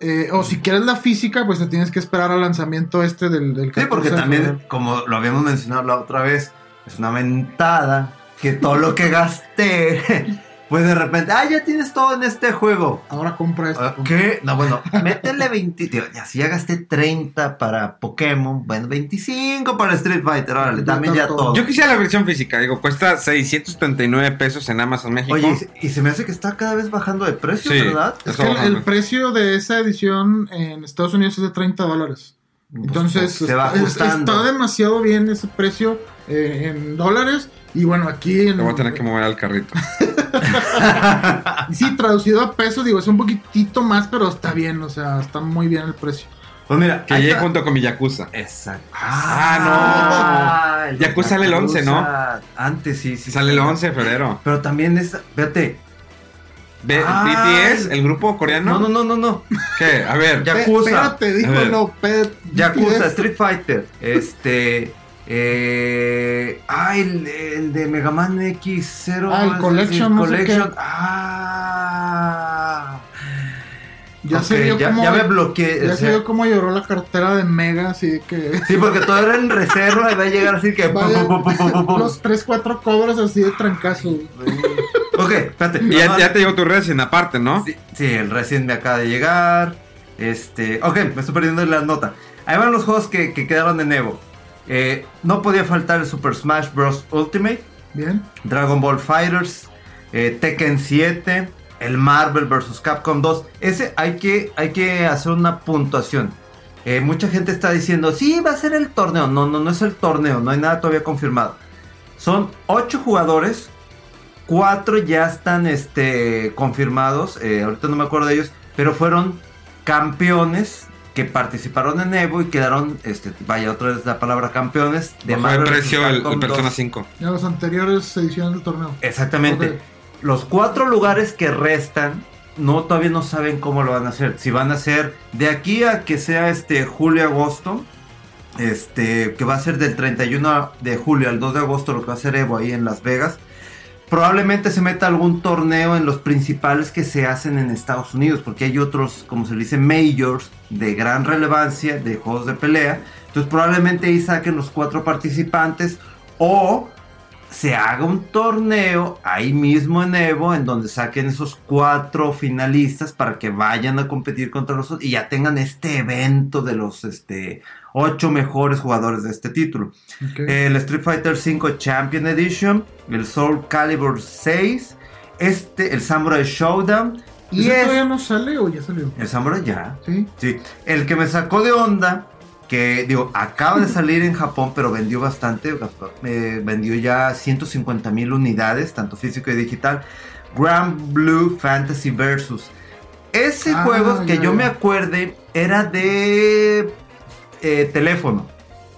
Speaker 2: eh, o si quieres la física, pues te tienes que esperar al lanzamiento este del, del
Speaker 3: Sí,
Speaker 2: 14
Speaker 3: porque también, como lo habíamos mencionado la otra vez, es una mentada que todo lo que gasté, pues de repente, ah, ya tienes todo en este juego.
Speaker 2: Ahora compra esto.
Speaker 3: ¿Qué? No, bueno, métele 20. tío, ya, si ya gasté 30 para Pokémon, bueno, 25 para Street Fighter, órale,
Speaker 2: Ya
Speaker 3: también ya
Speaker 2: todo.
Speaker 3: todo.
Speaker 1: Yo quisiera la versión física, digo, cuesta 639 pesos en Amazon México.
Speaker 3: Oye, y se- me hace que está cada vez bajando de precio,
Speaker 1: Sí.
Speaker 3: ¿verdad?
Speaker 2: Es que el precio de esa edición en Estados Unidos es de 30 dólares. Entonces,
Speaker 3: Pues, se va
Speaker 2: está, demasiado bien ese precio eh, en dólares. Y bueno, aquí en.
Speaker 1: Le voy a tener que mover al carrito.
Speaker 2: y sí, traducido a pesos, digo, es un poquitito más, pero está bien, o sea, está muy bien el precio.
Speaker 3: Pues mira,
Speaker 1: Que llegue
Speaker 3: está.
Speaker 1: junto con mi Yakuza.
Speaker 3: Exacto.
Speaker 1: Ah,
Speaker 3: no.
Speaker 1: Yakuza sale el 11, ¿no?
Speaker 3: Antes sí, sí.
Speaker 1: Sale el 11 de febrero.
Speaker 3: Pero también es, fíjate.
Speaker 1: Ve-
Speaker 3: Ay.
Speaker 1: BTS, el grupo coreano.
Speaker 3: No, no, no, no, no.
Speaker 1: ¿Qué? A ver.
Speaker 3: Ya-
Speaker 2: Pe-
Speaker 3: Yakuza.
Speaker 2: Espérate, dijo no, pe-
Speaker 3: Yakuza, Street Fighter. Este. Eh, ah, el, el de Mega Man X0.
Speaker 2: Ah, el Collection, sé
Speaker 3: Collection.
Speaker 2: qué.
Speaker 3: Ah.
Speaker 2: Ya
Speaker 3: Ok,
Speaker 2: se vio
Speaker 3: ya,
Speaker 2: cómo.
Speaker 3: ya me bloqueé.
Speaker 2: ya
Speaker 3: o
Speaker 2: se
Speaker 3: sea,
Speaker 2: vio cómo lloró la cartera de Mega, así de que.
Speaker 3: Sí, porque todo era en reserva y va a llegar así que.
Speaker 2: Vaya, los 3, 4 cobros así de trancazo.
Speaker 3: Ok, espérate.
Speaker 1: Y ya, te llegó tu Resident aparte, ¿no?
Speaker 3: Sí, sí, el recién me acaba de llegar. Este. Ok, me estoy perdiendo la nota. Ahí van los juegos que, que quedaron en Evo. Eh, no podía faltar el Super Smash Bros. Ultimate,
Speaker 2: Bien.
Speaker 3: Dragon Ball Fighters, eh, Tekken 7, el Marvel vs. Capcom 2. Ese hay que, hay que hacer una puntuación. Eh, mucha gente está diciendo, sí, va a ser el torneo. No, no, no es el torneo, no hay nada todavía confirmado. Son 8 jugadores, 4 ya están este, confirmados, eh, ahorita no me acuerdo de ellos, pero fueron campeones que participaron en Evo y quedaron, este, vaya otra vez la palabra campeones de
Speaker 1: Bajó
Speaker 3: Marvel
Speaker 1: precio el, el Persona
Speaker 3: 2.
Speaker 1: 5.
Speaker 2: Ya las anteriores ediciones del torneo.
Speaker 3: Exactamente. Los cuatro lugares que restan, no todavía no saben cómo lo van a hacer. Si van a hacer de aquí a que sea este julio agosto, este que va a ser del 31 de julio al 2 de agosto lo que va a ser Evo ahí en Las Vegas. Probablemente se meta algún torneo en los principales que se hacen en Estados Unidos, porque hay otros, como se le dice, majors de gran relevancia de juegos de pelea. Entonces probablemente ahí saquen los cuatro participantes o se haga un torneo ahí mismo en Evo en donde saquen esos cuatro finalistas para que vayan a competir contra los otros y ya tengan este evento de los este ocho mejores jugadores de este título. El Street Fighter V Champion Edition, el Soul Calibur 6, este, el Samurai Showdown y
Speaker 2: ¿Ese
Speaker 3: es
Speaker 2: todavía no sale o ya salió?
Speaker 3: el Samurai ya.
Speaker 2: Sí.
Speaker 3: Sí, el que me sacó de onda, que digo, acaba de salir en Japón, pero vendió bastante, eh, vendió ya 150 mil unidades, tanto físico y digital. Grand Blue Fantasy Versus. Ese
Speaker 2: Ah,
Speaker 3: juego, que
Speaker 2: ya,
Speaker 3: yo
Speaker 2: ya.
Speaker 3: me acuerde, era de eh, teléfono.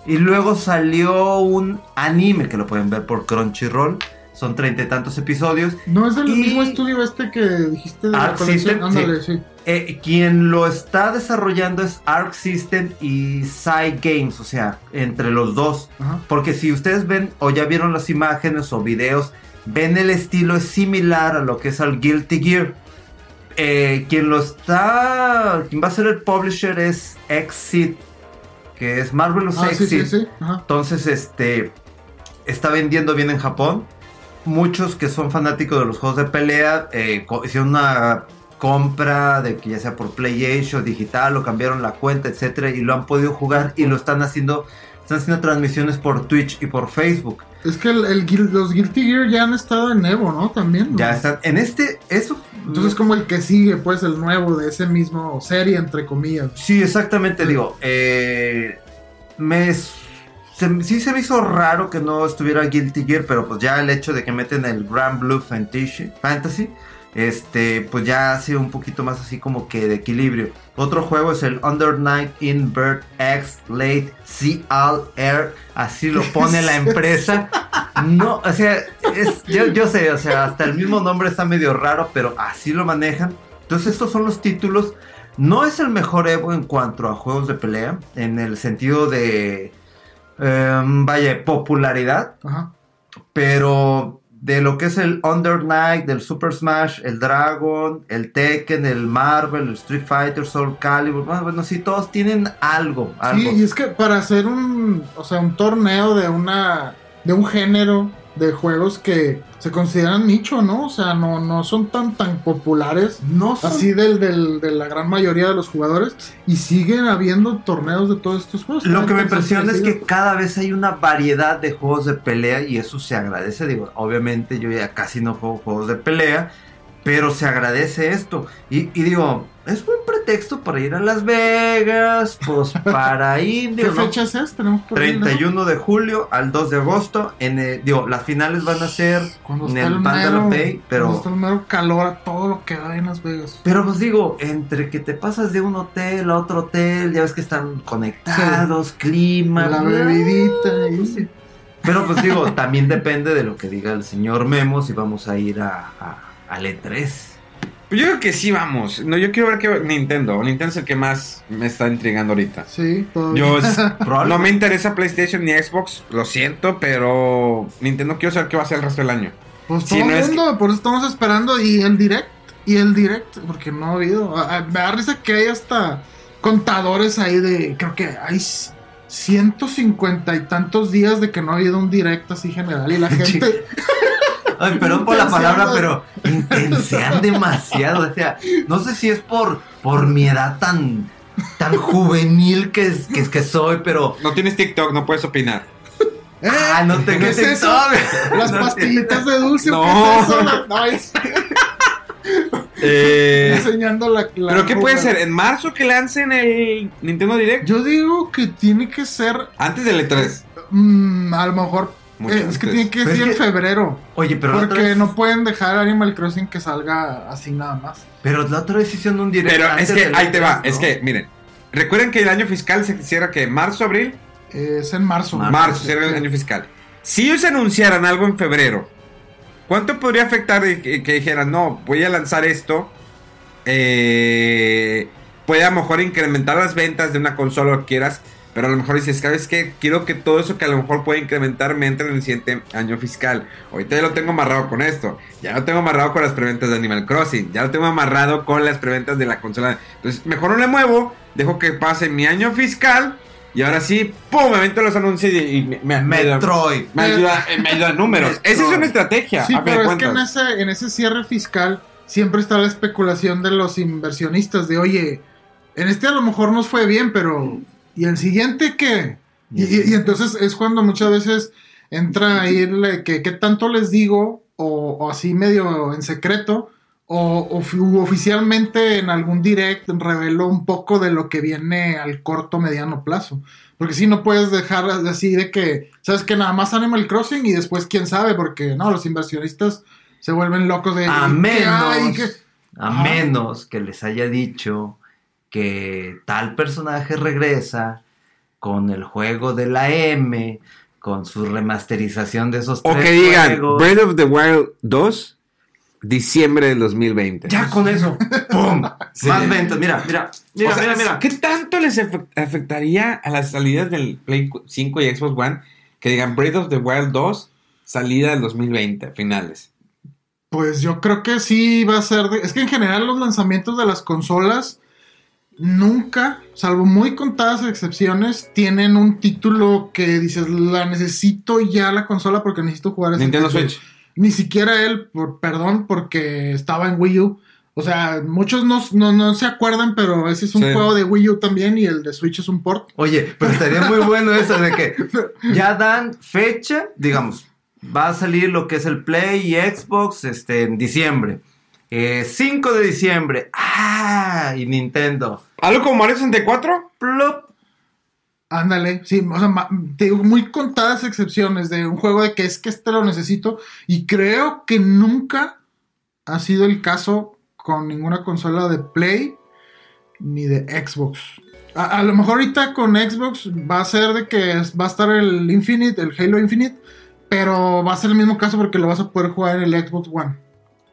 Speaker 3: Y luego salió un anime que lo pueden ver por Crunchyroll. Son treinta y tantos episodios.
Speaker 2: No es del
Speaker 3: Y-
Speaker 2: mismo estudio este que dijiste de
Speaker 3: Arc. System,
Speaker 2: Ándale, sí.
Speaker 3: Eh, quien lo está desarrollando es Arc System y Psy Games, o sea, entre los dos.
Speaker 2: Ajá.
Speaker 3: Porque si ustedes ven o ya vieron las imágenes o videos, ven el estilo es similar a lo que es al Guilty Gear. Eh, quien lo está, quien va a ser el publisher es Exit, que es Marvelous
Speaker 2: Ah, sí.
Speaker 3: Entonces, este está vendiendo bien en Japón. Muchos que son fanáticos de los juegos de pelea eh, hicieron una compra de que ya sea por PlayStation digital o cambiaron la cuenta, etcétera, y lo han podido jugar y lo están haciendo. Están haciendo transmisiones por Twitch y por Facebook.
Speaker 2: Es que el, el Guil- los Guilty Gear ya han estado en Evo, ¿no? También. ¿no?
Speaker 3: Ya están. En este, eso.
Speaker 2: Entonces, como el que sigue, pues, el nuevo de ese mismo serie, entre comillas.
Speaker 3: Sí, exactamente, digo, eh, me, se- sí se me hizo raro que no estuviera Guilty Gear, pero pues ya el hecho de que meten el Grand Blue Fantasy, Fantasy este, pues ya ha sido un poquito más así como que de equilibrio. Otro juego es el Under Night in Bird X Late All Air, así lo pone la empresa. No, o sea, es, yo, yo sé, o sea, hasta el mismo nombre está medio raro, pero así lo manejan. Entonces estos son los títulos. No es el mejor Evo en cuanto a juegos de pelea, en el sentido de, em, vaya, popularidad.
Speaker 2: Ajá.
Speaker 3: Pero de lo que es el Under Night, del Super Smash, el Dragon, el Tekken, el Marvel, el Street Fighter, Soul Calibur, bueno, bueno, sí, todos tienen algo, algo.
Speaker 2: Sí, y es que para hacer un, o sea, un torneo de una, de un género de juegos que se consideran nicho, ¿no? O sea, no, no son tan tan populares
Speaker 3: no son-
Speaker 2: así del, del- de la gran mayoría de los jugadores y siguen habiendo torneos de todos estos juegos.
Speaker 3: Lo que me impresiona es que cada vez hay una variedad de juegos de pelea y eso se agradece. Digo, obviamente yo ya casi no juego juegos de pelea, pero se agradece esto. Y, y digo, es buen pretexto para ir a Las Vegas, pues para ir. Digo, ¿Qué ¿no?
Speaker 2: fecha es? Tenemos 31 ¿no?
Speaker 3: de julio al 2 de agosto. En el, digo, las finales van a ser en el,
Speaker 2: Mandalay
Speaker 3: Bay, pero.
Speaker 2: Está el mero calor a todo lo que da en Las Vegas.
Speaker 3: Pero pues digo, entre que te pasas de un hotel a otro hotel, ya ves que están conectados, clima,
Speaker 2: la bebidita. Y...
Speaker 3: Pues, sí. Pero pues digo, también depende de lo que diga el señor Memo si vamos a ir a, a al E3.
Speaker 1: Pues yo creo que sí vamos. No, yo quiero ver que Nintendo. Nintendo es el que más me está intrigando ahorita.
Speaker 2: Sí,
Speaker 1: yo No me interesa PlayStation ni Xbox, lo siento, pero Nintendo quiero saber qué va a ser el resto del año.
Speaker 2: Pues todo el mundo, por eso estamos esperando. Y el direct, y el direct, porque no ha habido. Me da risa que hay hasta contadores ahí de. Creo que hay 150 y tantos días de que no ha habido un direct así general. Y la gente.
Speaker 3: Ay, perdón por la palabra, pero intensean demasiado. O sea, no sé si es por, por mi edad tan, tan juvenil que, es- que, que soy, pero...
Speaker 1: No tienes TikTok, no puedes opinar.
Speaker 2: ¡Eh!
Speaker 3: Ah, no tengo
Speaker 2: ¿Qué es eso? Las
Speaker 3: No
Speaker 2: pastillitas de dulce.
Speaker 1: No.
Speaker 2: ¿qué es eso? No, es-
Speaker 1: Eh,
Speaker 2: enseñando la. la
Speaker 1: ¿Pero qué puede ser? ¿En marzo que lancen el Nintendo Direct?
Speaker 2: Yo digo que tiene que ser.
Speaker 1: Antes del E3.
Speaker 2: mm, a lo mejor.
Speaker 1: Mucho
Speaker 2: eh, es que tiene que ser en
Speaker 3: que-
Speaker 2: febrero.
Speaker 3: Oye, pero
Speaker 2: Porque
Speaker 3: vez,
Speaker 2: no pueden dejar Animal Crossing que salga así nada más.
Speaker 3: pero la otra vez hicieron un directo.
Speaker 1: Pero es que ahí te va.
Speaker 3: ¿no?
Speaker 1: Es que, miren. Recuerden que el año fiscal se cierra que marzo, abril.
Speaker 2: Eh, es en marzo.
Speaker 3: Marzo,
Speaker 1: Marzo cierra el año fiscal. Si ellos anunciaran algo en febrero, ¿cuánto podría afectar que, que dijeran, no, voy a lanzar esto? Eh, puede a lo mejor incrementar las ventas de una consola o quieras, pero a lo mejor dices, ¿sabes qué? Quiero que todo eso que a lo mejor puede incrementar me entre en el siguiente año fiscal. Ahorita ya lo tengo amarrado con esto. Ya lo tengo amarrado con las preventas de Animal Crossing. Ya lo tengo amarrado con las preventas de la consola. Entonces, mejor no le muevo. Dejo que pase mi año fiscal. Y ahora sí, ¡pum! Me avento los anuncios y, y me, me- me-
Speaker 3: Metroid.
Speaker 1: me ayuda, eh, me ayuda en números. Esa es una estrategia.
Speaker 2: Sí,
Speaker 1: a
Speaker 2: pero es que en ese, en ese cierre fiscal siempre está la especulación de los inversionistas de, oye, en este a lo mejor nos fue bien, pero ¿y el siguiente qué? Y, y- y entonces es cuando muchas veces entra ahí el que qué tanto les digo o, o así medio en secreto o, oficialmente en algún direct revelo un poco de lo que viene al corto mediano plazo. Porque si no puedes dejar así de que, sabes que nada más Animal Crossing y después quién sabe, porque no, los inversionistas se vuelven locos de...
Speaker 3: A menos, a menos que les haya dicho que tal personaje regresa con el juego de la M, con su remasterización de esos
Speaker 1: O
Speaker 3: tres
Speaker 1: que digan
Speaker 3: juegos.
Speaker 1: Breath of the Wild 2, diciembre del 2020.
Speaker 3: Ya con eso, ¡pum!
Speaker 1: Sí.
Speaker 3: Más ventas, mira, mira, mira,
Speaker 1: O sea,
Speaker 3: mira, mira.
Speaker 1: ¿Qué tanto les afec- afectaría a las salidas del Play 5 y Xbox One que digan Breath of the Wild 2, salida del 2020, finales?
Speaker 2: Pues yo creo que sí va a ser. de- Es que en general los lanzamientos de las consolas nunca, salvo muy contadas excepciones, tienen un título que dices, la necesito ya la consola porque necesito jugar ese
Speaker 1: Nintendo
Speaker 2: título".
Speaker 1: Switch.
Speaker 2: Ni siquiera él, por, perdón, porque estaba en Wii U. O sea, muchos no, no, no se acuerdan, pero ese es un
Speaker 1: Sí.
Speaker 2: juego de Wii U también y el de Switch es un port.
Speaker 3: Oye, pero estaría muy bueno eso de que ya dan fecha, digamos, va a salir lo que es el Play y Xbox este, en diciembre. Eh, 5 de diciembre. Ah, y Nintendo.
Speaker 1: ¿Algo como Mario 64?
Speaker 3: Plop.
Speaker 2: Ándale, sí, o sea, te digo, muy contadas excepciones de un juego de que es que este lo necesito y creo que nunca ha sido el caso con ninguna consola de Play ni de Xbox. A, a lo mejor ahorita con Xbox va a ser de que es- va a estar el Infinite, el Halo Infinite, pero va a ser el mismo caso porque lo vas a poder jugar en el Xbox One.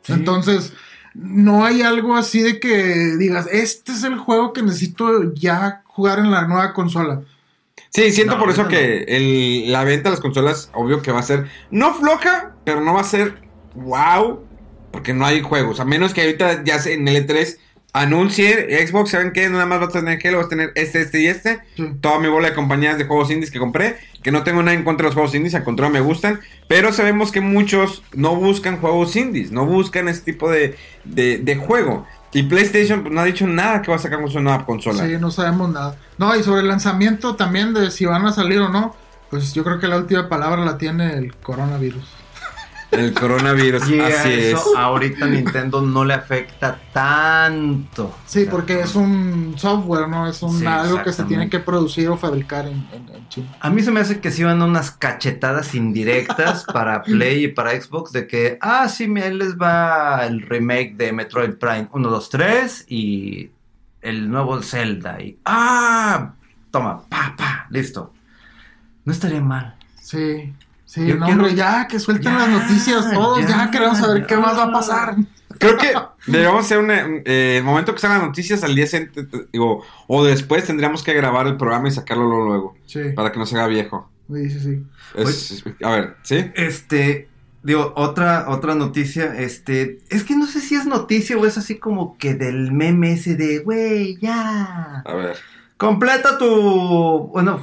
Speaker 2: Entonces, no hay algo así de que digas, este es el juego que necesito ya jugar en la nueva consola.
Speaker 1: Sí, siento
Speaker 3: No,
Speaker 1: por eso que el- la venta de las consolas, obvio que va a ser, no floja, pero no va a ser wow, porque no hay juegos. A menos que ahorita ya en el E3 anuncie Xbox, ¿saben qué? Nada más va a tener Halo, va a tener este, este y este.
Speaker 2: Sí.
Speaker 1: Toda mi bola de compañías de juegos indies que compré, que no tengo nada en contra de los juegos indies, al contrario me gustan, pero sabemos que muchos no buscan juegos indies, no buscan ese tipo de, de, de juego. Y PlayStation pues, no ha dicho nada que va a sacar con su nueva consola.
Speaker 2: Sí, no sabemos nada. No, y sobre el lanzamiento también de si van a salir o no, pues yo creo que la última palabra la tiene el coronavirus.
Speaker 1: El coronavirus,
Speaker 3: Y
Speaker 1: así es.
Speaker 3: ahorita a Nintendo no le afecta tanto.
Speaker 2: Sí, porque es un software, ¿no? Es un,
Speaker 3: Sí,
Speaker 2: algo que se tiene que producir o fabricar en, en- en China.
Speaker 3: A mí se me hace que se iban unas cachetadas indirectas para Play y para Xbox de que, ah, sí, ahí les va el remake de Metroid Prime 1, 2, 3 y el nuevo Zelda. Y, ah, toma, pa, pa, listo. No estaría mal.
Speaker 2: Sí, sí,
Speaker 3: Yo
Speaker 2: no,
Speaker 3: quiero-
Speaker 2: hombre, ya que suelten
Speaker 3: Ya,
Speaker 2: las noticias todos, ya,
Speaker 3: ya,
Speaker 2: queremos saber qué más va a pasar.
Speaker 1: Creo que debemos hacer un eh, el momento que salgan las noticias al día siguiente, te- digo, o después tendríamos que grabar el programa y sacarlo luego, luego,
Speaker 2: Sí,
Speaker 1: para que no se haga viejo.
Speaker 2: sí, sí, sí.
Speaker 1: Es- a ver, ¿sí?
Speaker 3: Este, digo, otra, otra noticia, este, es que no sé si es noticia o es así como que del meme ese de, güey, ya.
Speaker 1: A ver.
Speaker 3: Completa tu, bueno,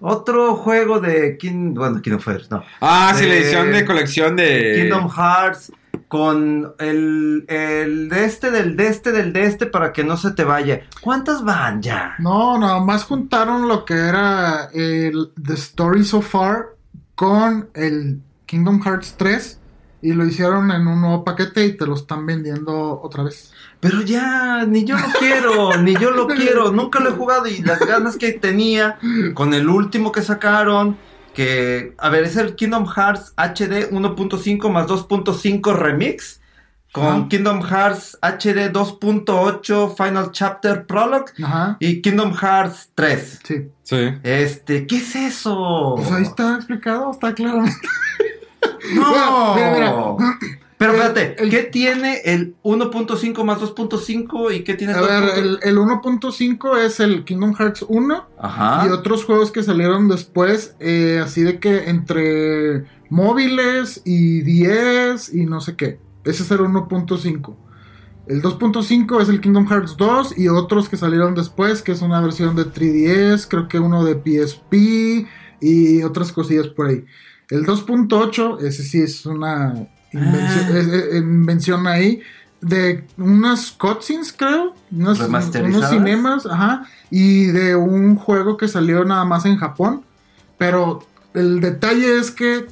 Speaker 3: otro juego de, King, bueno, Kingdom Hearts, no.
Speaker 1: Ah, sí, la
Speaker 3: Eh,
Speaker 1: edición de colección de...
Speaker 3: Kingdom Hearts con el, el de este, del de este, del de este para que no se te vaya. ¿Cuántas van ya?
Speaker 2: No, nada más juntaron lo que era el The Story So Far con el Kingdom Hearts 3 y lo hicieron en un nuevo paquete y te lo están vendiendo otra vez.
Speaker 3: Pero ya, ni yo lo quiero, ni yo lo quiero, nunca lo he jugado y las ganas que tenía con el último que sacaron, que, a ver, es el Kingdom Hearts HD 1.5 más 2.5 Remix, con
Speaker 2: Ajá.
Speaker 3: Kingdom Hearts HD 2.8 Final Chapter Prologue
Speaker 2: Ajá,
Speaker 3: y Kingdom Hearts 3.
Speaker 2: sí.
Speaker 1: Sí.
Speaker 3: Este, ¿qué es eso?
Speaker 2: Pues ahí está explicado, está claro.
Speaker 3: No.
Speaker 2: Mira, mira.
Speaker 3: Pero
Speaker 2: El-
Speaker 3: espérate,
Speaker 2: el-
Speaker 3: ¿qué tiene el 1.5 más 2.5 y qué tiene
Speaker 2: A ver,
Speaker 3: 2.5?
Speaker 2: el, el 1.5 es el Kingdom Hearts 1
Speaker 3: Ajá.
Speaker 2: y otros juegos que salieron después, eh, así de que entre móviles y 10 y no sé qué. Ese es el 1.5. El 2.5 es el Kingdom Hearts 2 y otros que salieron después, que es una versión de 3DS, creo que uno de PSP y otras cosillas por ahí. El 2.8, ese sí es una invención,
Speaker 3: Ah.
Speaker 2: es- es- invención ahí de unas cutscenes, creo, unos, unos cinemas, ajá, y de un juego que salió nada más en Japón. Pero el detalle es que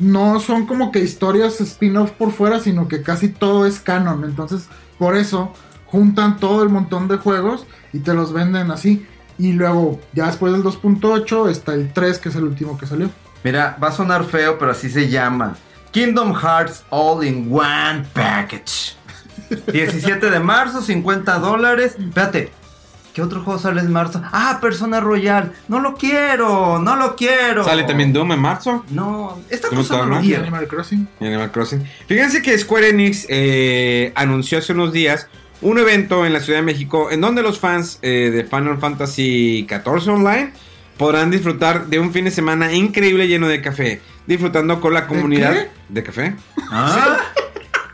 Speaker 2: no son como que historias spin-off por fuera, sino que casi todo es canon. Entonces, por eso juntan todo el montón de juegos y te los venden así. Y luego, ya después del 2.8, está el 3, que es el último que salió.
Speaker 3: Mira, va a sonar feo, pero así se llama. Kingdom Hearts All in One Package. 17 de marzo, 50 dólares. Espérate, ¿qué otro juego sale en marzo? Ah, Persona Royal. No lo quiero, no lo quiero.
Speaker 1: Sale también Doom en marzo
Speaker 3: No, esta
Speaker 1: ¿Cómo
Speaker 3: cosa no
Speaker 1: está,
Speaker 3: lo quiero.
Speaker 2: Animal Crossing.
Speaker 1: y Animal Crossing. Fíjense que Square Enix eh, anunció hace unos días un evento en la Ciudad de México en donde los fans eh, de Final Fantasy XIV Online podrán disfrutar de un fin de semana increíble lleno de café. Disfrutando con la comunidad
Speaker 2: qué?
Speaker 1: de café.
Speaker 3: Ah,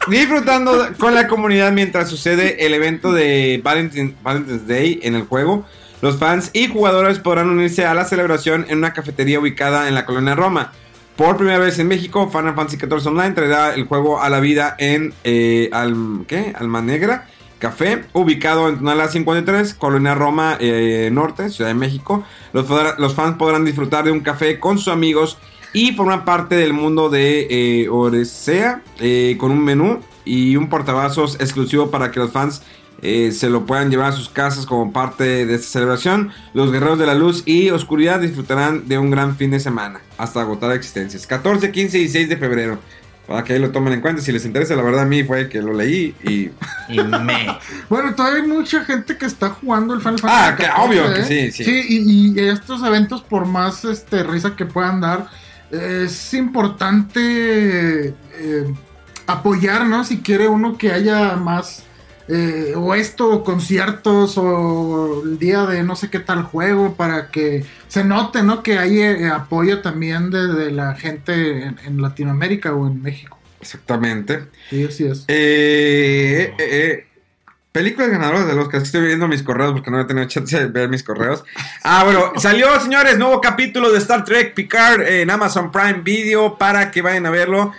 Speaker 1: Disfrutando con la comunidad mientras sucede el evento de Valentine- Valentine's Day en el juego. Los fans y jugadores podrán unirse a la celebración en una cafetería ubicada en la colonia Roma. Por primera vez en México, Final Fantasy XIV Online traerá el juego a la vida en eh, Al- ¿qué? Alma Negra Café, ubicado en Tonalá 53, Colonia Roma eh, Norte, Ciudad de México. Los, fans podrán disfrutar de un café con sus amigos y formar parte del mundo de eh, Oresea eh, con un menú y un portavasos exclusivo para que los fans eh, se lo puedan llevar a sus casas como parte de esta celebración. Los guerreros de la luz y oscuridad disfrutarán de un gran fin de semana hasta agotar existencias. 14, 15 y 16 de febrero. Para que ahí lo tomen en cuenta. Si les interesa, la verdad a mí fue que lo leí y...
Speaker 3: Y me.
Speaker 2: Bueno, todavía hay mucha gente que está jugando el Final Fantasy.
Speaker 1: Ah, que obvio que
Speaker 2: ¿eh?
Speaker 1: sí, sí.
Speaker 2: Sí, y, y estos eventos, por más este, risa que puedan dar, es importante eh, apoyar, ¿no? Si quiere uno que haya más. Eh, o esto, o conciertos, o el día de no sé qué tal juego, para que se note, ¿no? Que hay eh, apoyo también de, de la gente en, en Latinoamérica o en México.
Speaker 1: Exactamente.
Speaker 2: Sí, así es.
Speaker 1: Eh, eh, películas ganadoras del Oscar. Estoy viendo mis correos porque no he tenido chance de ver mis correos. Ah, bueno, salió, señores, nuevo capítulo de Star Trek Picard en Amazon Prime Video para que vayan a verlo.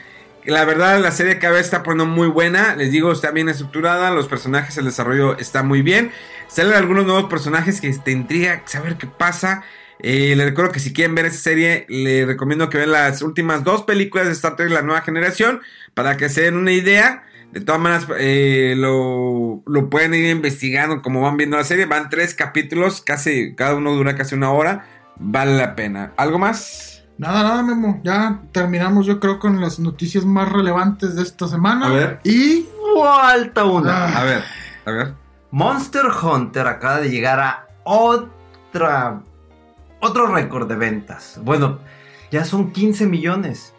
Speaker 1: La verdad, la serie cada vez está poniendo muy buena. Les digo, está bien estructurada. Los personajes, el desarrollo está muy bien. Salen algunos nuevos personajes que te intriga saber qué pasa. Eh, les recuerdo que si quieren ver esa serie, les recomiendo que vean las últimas dos películas de Star Trek, la nueva generación, para que se den una idea. De todas maneras, eh, lo, lo pueden ir investigando como van viendo la serie. Van tres capítulos, casi cada uno dura casi una hora. Vale la pena. ¿Algo más?
Speaker 2: Nada, nada, Memo. Ya terminamos, yo creo, con las noticias más relevantes de esta semana.
Speaker 1: A ver.
Speaker 2: Y.
Speaker 3: Falta una.
Speaker 2: Ah.
Speaker 1: A ver, a ver.
Speaker 3: Monster Hunter acaba de llegar a otra. Otro récord de ventas. Bueno, ya son 15 millones.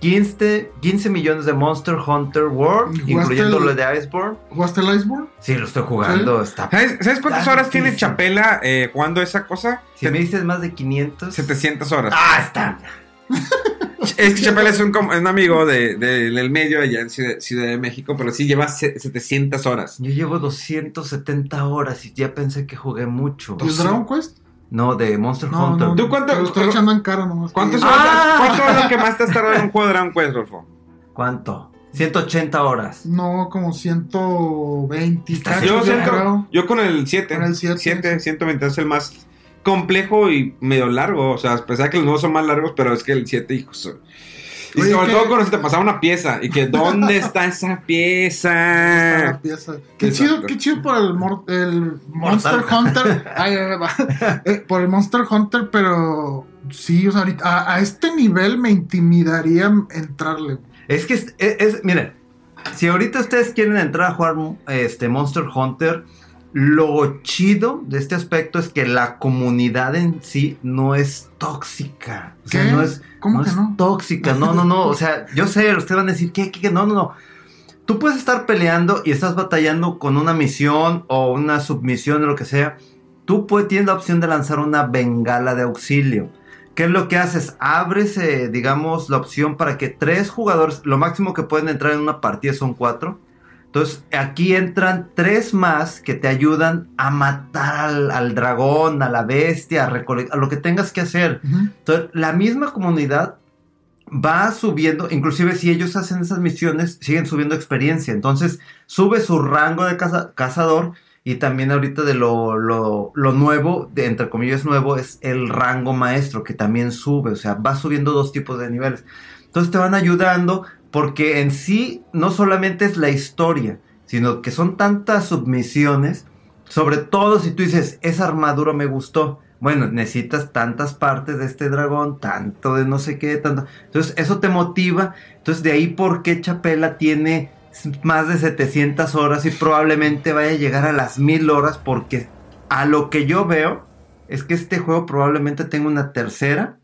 Speaker 3: 15, 15 millones de Monster Hunter World,
Speaker 2: ¿Y jugaste
Speaker 3: incluyendo
Speaker 2: el-
Speaker 3: lo de Iceborne.
Speaker 2: ¿Jugaste el Iceborne?
Speaker 3: Sí, lo estoy jugando. Está.
Speaker 1: ¿Sabes, sabes cuántas horas tiene. Chapela eh, jugando esa cosa?
Speaker 3: Si me dices más de 500.
Speaker 1: 700 horas.
Speaker 3: Ah, está.
Speaker 1: Es que Chapela es un, un amigo de, de- del medio allá en Ciudad, Ciudad de México, pero sí lleva se- 700 horas.
Speaker 3: Yo llevo 270 horas y ya pensé que jugué mucho.
Speaker 2: ¿Y el Dragon Quest?
Speaker 3: No, de Monster
Speaker 2: No,
Speaker 3: Hunter.
Speaker 2: no.
Speaker 1: ¿Tú cuánto-
Speaker 2: echando en cara nomás.
Speaker 1: ¿Cuántas
Speaker 2: Sí.
Speaker 1: horas,
Speaker 3: Ah.
Speaker 1: ¿Cuánto es lo que más te has tardado en un juego de Dragon Quest, Rolfo?
Speaker 3: ¿Cuánto? 180 horas.
Speaker 2: No, como 120. y cacho,
Speaker 1: Yo,
Speaker 2: yo
Speaker 1: siento- yo con el 7.
Speaker 2: Con el 7,
Speaker 1: 7, 120 es el más complejo y medio largo. O sea, a pesar de que los nuevos son más largos, pero es que el 7, hijos. Y
Speaker 2: Oye,
Speaker 1: sobre
Speaker 2: ¿qué?
Speaker 1: todo cuando se te pasaba una pieza. Y que, ¿dónde está esa
Speaker 2: Está
Speaker 1: pieza?
Speaker 2: la pieza. Qué
Speaker 1: Exacto.
Speaker 2: chido, qué chido por el, mor- el Monster. Hunter. Ay. Eh, por el Monster Hunter, pero sí, o sea, ahorita, a, a este nivel me intimidaría entrarle.
Speaker 3: Es que es, es- es- miren, si ahorita ustedes quieren entrar a jugar este Monster Hunter, lo chido de este aspecto es que la comunidad en sí no es tóxica. O sea,
Speaker 2: ¿Qué?
Speaker 3: no es,
Speaker 2: ¿Cómo que
Speaker 3: es
Speaker 2: no?
Speaker 3: tóxica. No, no, no. O sea, yo sé, ustedes van a decir, ¿qué, qué, qué? No, no, no. Tú puedes estar peleando y estás batallando con una misión o una submisión o lo que sea. Tú puedes, tienes la opción de lanzar una bengala de auxilio. ¿Qué es lo que haces? Abres, eh, digamos, la opción para que tres jugadores, lo máximo que pueden entrar en una partida son cuatro. Entonces, aquí entran tres más que te ayudan a matar al, al dragón, a la bestia, a, a lo que tengas que hacer. Entonces, la misma comunidad va subiendo, inclusive si ellos hacen esas misiones, siguen subiendo experiencia. Entonces, sube su rango de caza- cazador y también ahorita de lo, lo- lo nuevo, de, entre comillas nuevo, es el rango maestro que también sube. O sea, va subiendo dos tipos de niveles. Entonces te van ayudando porque en sí no solamente es la historia, sino que son tantas submisiones, sobre todo si tú dices, esa armadura me gustó. Bueno, necesitas tantas partes de este dragón, tanto de no sé qué, tanto. Entonces, eso te motiva. Entonces, de ahí por qué Chapela tiene más de 700 horas y probablemente vaya a llegar a las 1000 horas, porque a lo que yo veo es que este juego probablemente tenga una tercera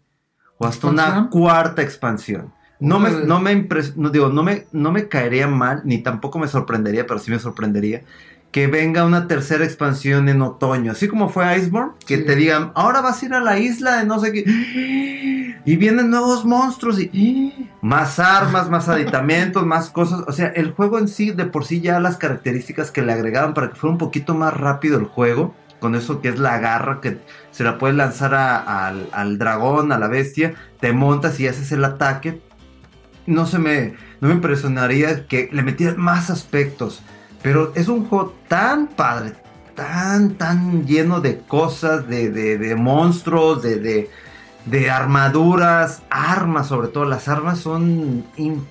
Speaker 3: o hasta una cuarta expansión. No me, no me impres- no digo, no me, no me caería mal, ni tampoco me sorprendería, pero sí me sorprendería que venga una tercera expansión en otoño, así como fue Iceborne, que
Speaker 2: Sí.
Speaker 3: te digan, ahora vas a ir a la isla de no sé qué, y vienen nuevos monstruos y más armas, más aditamentos, más cosas, o sea, el juego en sí, de por sí ya las características que le agregaban para que fuera un poquito más rápido el juego, con eso que es la garra que se la puedes lanzar a- al, al dragón, a la bestia, te montas y haces el ataque, no se me, no me impresionaría que le metieran más aspectos. Pero es un juego tan padre, tan, tan lleno de cosas, de, de- de monstruos, de, de, de armaduras, armas sobre todo. Las armas son,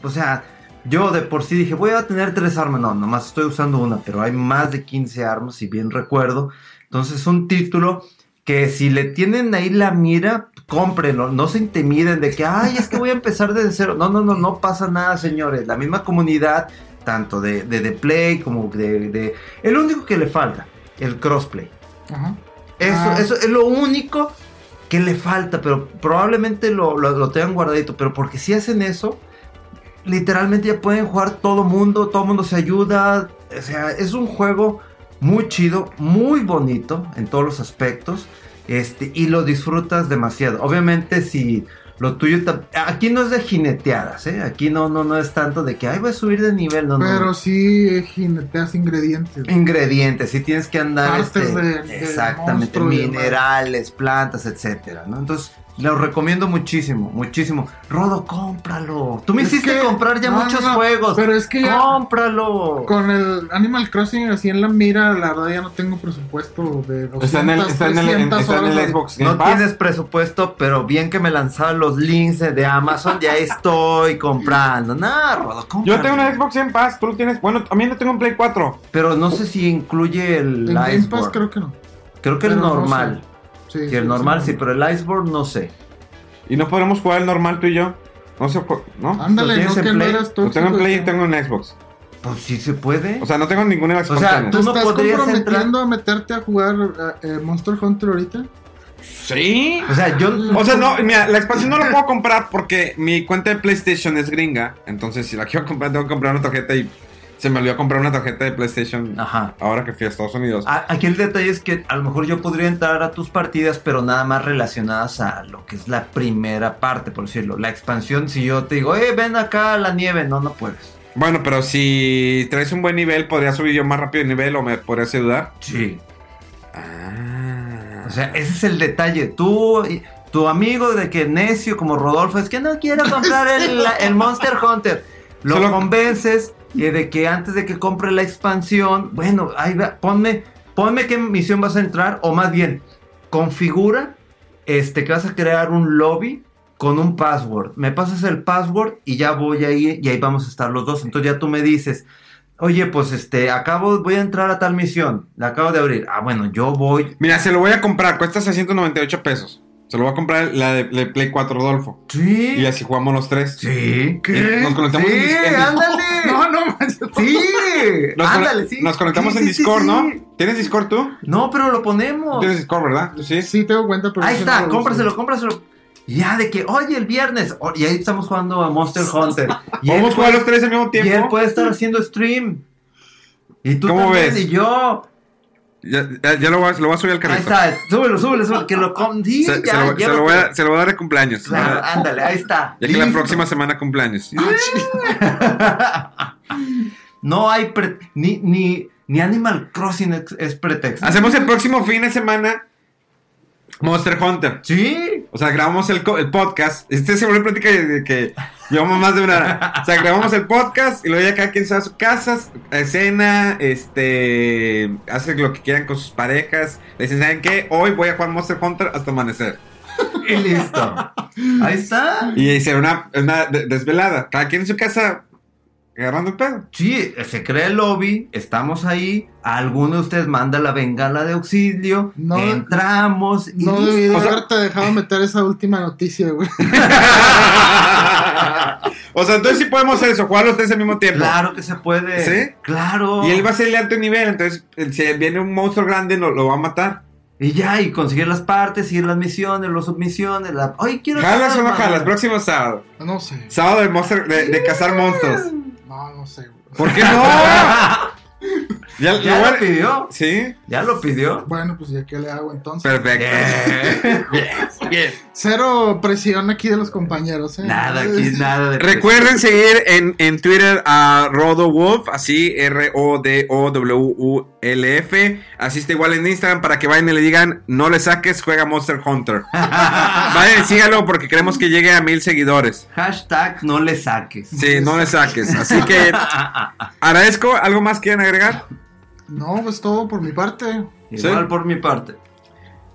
Speaker 3: o sea, yo de por sí dije, voy a tener tres armas. No, nomás estoy usando una, pero hay más de 15 armas, si bien recuerdo. Entonces es un título que si le tienen ahí la mira, cómprenlo, no se intimiden de que, ay, es que voy a empezar desde cero. No, no, no, no pasa nada, señores. La misma comunidad, tanto de, de, de Play como de, de... El único que le falta, el crossplay.
Speaker 2: Ajá.
Speaker 3: Eso,
Speaker 2: Ah.
Speaker 3: eso es lo único que le falta, pero probablemente lo, lo, lo tengan guardadito. Pero porque si hacen eso, literalmente ya pueden jugar todo mundo, todo mundo se ayuda. O sea, es un juego muy chido, muy bonito en todos los aspectos. Este, y lo disfrutas demasiado. Obviamente, si lo tuyo. Aquí no es de jineteadas, ¿eh? Aquí no, no, no es tanto de que, ay, voy a subir de nivel. No, no.
Speaker 2: Pero sí eh, jineteas ingredientes.
Speaker 3: Ingredientes, sí tienes que andar este,
Speaker 2: de- de
Speaker 3: exactamente
Speaker 2: monstruo
Speaker 3: minerales, plantas, etcétera, ¿no? Entonces, lo recomiendo muchísimo, muchísimo. Rodo, cómpralo. Tú me
Speaker 2: Es
Speaker 3: hiciste
Speaker 2: que-
Speaker 3: comprar ya
Speaker 2: no,
Speaker 3: muchos
Speaker 2: no, no,
Speaker 3: juegos.
Speaker 2: Pero es que ya
Speaker 3: cómpralo.
Speaker 2: con el Animal Crossing así en la mira, la verdad ya no tengo presupuesto de 200,
Speaker 1: Está en el, está en el,
Speaker 2: 300
Speaker 1: está en el
Speaker 2: horas.
Speaker 1: Xbox Game
Speaker 3: No
Speaker 1: Pass.
Speaker 3: tienes presupuesto, pero bien que me lanzaban los links de de Amazon, ya estoy comprando. No, Rodo, cómpralo.
Speaker 1: Yo tengo una Xbox Game Pass, tú lo tienes. Bueno, también yo tengo un Play 4.
Speaker 3: Pero no sé si incluye el
Speaker 2: En Game Pass creo que no.
Speaker 3: Creo que
Speaker 2: no
Speaker 3: normal.
Speaker 2: Sí,
Speaker 3: el normal sí,
Speaker 2: sí.
Speaker 3: pero el Iceborne no sé.
Speaker 1: Y no podremos jugar el normal tú y yo. No sé, ¿no?
Speaker 2: Ándale,
Speaker 3: ¿Lo tienes
Speaker 2: no que no
Speaker 3: Play?
Speaker 2: eras
Speaker 1: Lo tengo en
Speaker 2: tóxico,
Speaker 1: Play y tengo en Xbox.
Speaker 3: Pues sí se puede.
Speaker 1: O sea, no tengo ninguna las
Speaker 3: O sea,
Speaker 1: expansiones.
Speaker 2: ¿Te
Speaker 3: tú no
Speaker 2: estás comprometiendo a meterte a jugar eh, eh, Monster Hunter ahorita?
Speaker 1: Sí.
Speaker 3: O sea, yo.
Speaker 1: O sea, no, mira, la expansión no la puedo comprar porque mi cuenta de PlayStation es gringa. Entonces, si la quiero comprar, tengo que comprar una tarjeta y se me olvidó comprar una tarjeta de PlayStation
Speaker 3: Ajá.
Speaker 1: ahora que fui a Estados Unidos.
Speaker 3: Aquí el detalle es que a lo mejor yo podría entrar a tus partidas, pero nada más relacionadas a lo que es la primera parte, por decirlo. La expansión, si yo te digo, eh, ven acá a la nieve, no, no puedes.
Speaker 1: Bueno, pero si traes un buen nivel, podría subir yo más rápido de nivel o me podrías ayudar.
Speaker 3: Sí.
Speaker 1: Ah.
Speaker 3: O sea, ese es el detalle. Tú, tu amigo de que necio como Rodolfo, es que no quiero comprar el, el Monster Hunter. Lo
Speaker 1: Solo-
Speaker 3: convences y de que antes de que compre la expansión, bueno, ahí va, ponme, ponme qué misión vas a entrar, o más bien, configura este, que vas a crear un lobby con un password. Me pasas el password y ya voy ahí y ahí vamos a estar los dos. Entonces ya tú me dices, oye, pues este, acabo, voy a entrar a tal misión, la acabo de abrir. Ah, bueno, yo voy.
Speaker 1: Mira, se lo voy a comprar, cuesta 698 pesos. Se lo voy a comprar la de, de Play 4 Rodolfo.
Speaker 3: Sí.
Speaker 1: Y así jugamos los tres.
Speaker 3: Sí.
Speaker 2: ¿Qué?
Speaker 1: Nos conectamos
Speaker 3: Sí,
Speaker 1: en, Dis- en Dis-
Speaker 3: ándale.
Speaker 2: No, no manches.
Speaker 3: Sí.
Speaker 1: Nos,
Speaker 3: ándale, sí.
Speaker 1: nos conectamos
Speaker 3: Sí,
Speaker 1: en
Speaker 3: sí,
Speaker 1: Discord,
Speaker 3: sí.
Speaker 1: ¿no? ¿Tienes Discord tú?
Speaker 3: No, pero lo ponemos.
Speaker 1: Tienes Discord, ¿verdad? ¿Tú sí?
Speaker 2: Sí, tengo cuenta, pero
Speaker 3: Ahí está, cómpraselo, cómpraselo. Ya de que, oye, el viernes. oh, y ahí estamos jugando a Monster Hunter. Y
Speaker 1: Vamos a jugar los tres al mismo
Speaker 3: Y él
Speaker 1: tiempo.
Speaker 3: puede estar haciendo stream. Y tú
Speaker 1: ¿Cómo
Speaker 3: también,
Speaker 1: ves?
Speaker 3: Y yo.
Speaker 1: Ya, ya- ya lo, voy a, lo voy a subir al
Speaker 3: Ahí
Speaker 1: carrito.
Speaker 3: está, súbelo, súbelo, súbelo. Que lo sí,
Speaker 1: Se, lo, se,
Speaker 3: llévatelo.
Speaker 1: lo voy a, se lo voy a dar de cumpleaños.
Speaker 3: Claro, ándale, ahí está.
Speaker 1: ya que la próxima semana cumpleaños.
Speaker 3: no hay pre- ni, ni, ni Animal Crossing es, es pretexto.
Speaker 1: Hacemos el próximo fin de semana Monster Hunter.
Speaker 3: Sí.
Speaker 1: O sea, grabamos el, co- el podcast. Este se vuelve plática de, de que llevamos más de una hora. O sea, grabamos el podcast y luego ya cada quien se va a sus casas, escena, este, hace lo que quieran con sus parejas. Le dicen, ¿saben qué? Hoy voy a jugar Monster Hunter hasta amanecer.
Speaker 3: Y listo. Ahí está.
Speaker 1: Y será una, una de- desvelada. Cada quien en su casa agarrando el pedo.
Speaker 3: Sí, se crea el lobby, estamos ahí, alguno de ustedes manda la bengala de auxilio,
Speaker 2: No.
Speaker 3: entramos y
Speaker 2: No debí de
Speaker 1: O sea-
Speaker 2: haberte dejado meter esa última noticia, güey.
Speaker 1: o sea, entonces sí podemos hacer eso, jugar los tres al mismo tiempo.
Speaker 3: Claro que se puede.
Speaker 1: ¿Sí?
Speaker 3: Claro.
Speaker 1: Y él va a ser de alto nivel, entonces si viene un monstruo grande lo, lo va a matar.
Speaker 3: Y ya, y conseguir las partes, seguir las misiones, las submisiones. La... Ay, quiero.
Speaker 1: ¿Jalas o no jalas? Próximo sábado.
Speaker 2: No sé.
Speaker 1: Sábado de, monster, de, de cazar monstruos.
Speaker 2: No, no sé, güey.
Speaker 1: ¿Por qué no? ya,
Speaker 3: Ya lo pidió.
Speaker 1: Sí,
Speaker 3: Ya lo pidió.
Speaker 2: Bueno, pues ya que le hago entonces.
Speaker 1: perfecto.
Speaker 3: Bien.
Speaker 2: Cero presión aquí de los compañeros, ¿eh?
Speaker 3: Nada, aquí nada de.
Speaker 1: Recuerden seguir en, en Twitter a RodoWolf, así R-O-D-O-W-U-L-F. Así está igual en Instagram para que vayan y le digan, no le saques, juega Monster Hunter. vayan, sígalo porque queremos que llegue a mil seguidores.
Speaker 3: Hashtag no le saques.
Speaker 1: Sí, no le saques. Así que agradezco. ¿Algo más quieren agregar?
Speaker 2: No, pues todo por mi parte.
Speaker 3: Igual
Speaker 1: Sí.
Speaker 3: por mi parte.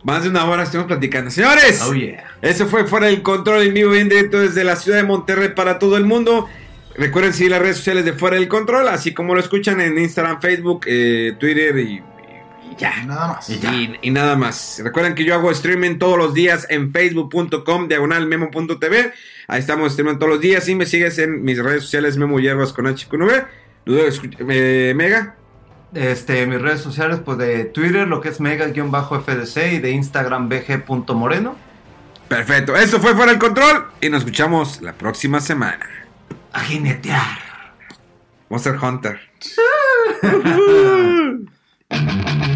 Speaker 1: Más de una hora estuvimos platicando. Señores,
Speaker 3: Oh yeah.
Speaker 1: eso fue Fuera del Control en vivo y en directo desde la ciudad de Monterrey para todo el mundo. Recuerden seguir las redes sociales de Fuera del Control, así como lo escuchan en Instagram, Facebook, eh, Twitter y, y Y ya.
Speaker 2: Nada más.
Speaker 1: Y, y nada más. Recuerden que yo hago streaming todos los días en facebook.com diagonal memo.tv. Ahí estamos streaming todos los días. Y me sigues en mis redes sociales Memo Hierbas con HQNV. Eh, Mega.
Speaker 3: Este, mis redes sociales, pues de Twitter, lo que es mega-fdc y de Instagram bg.moreno.
Speaker 1: Perfecto. Eso fue Fuera el Control. Y nos escuchamos la próxima semana.
Speaker 3: A jinetear.
Speaker 1: Monster Hunter.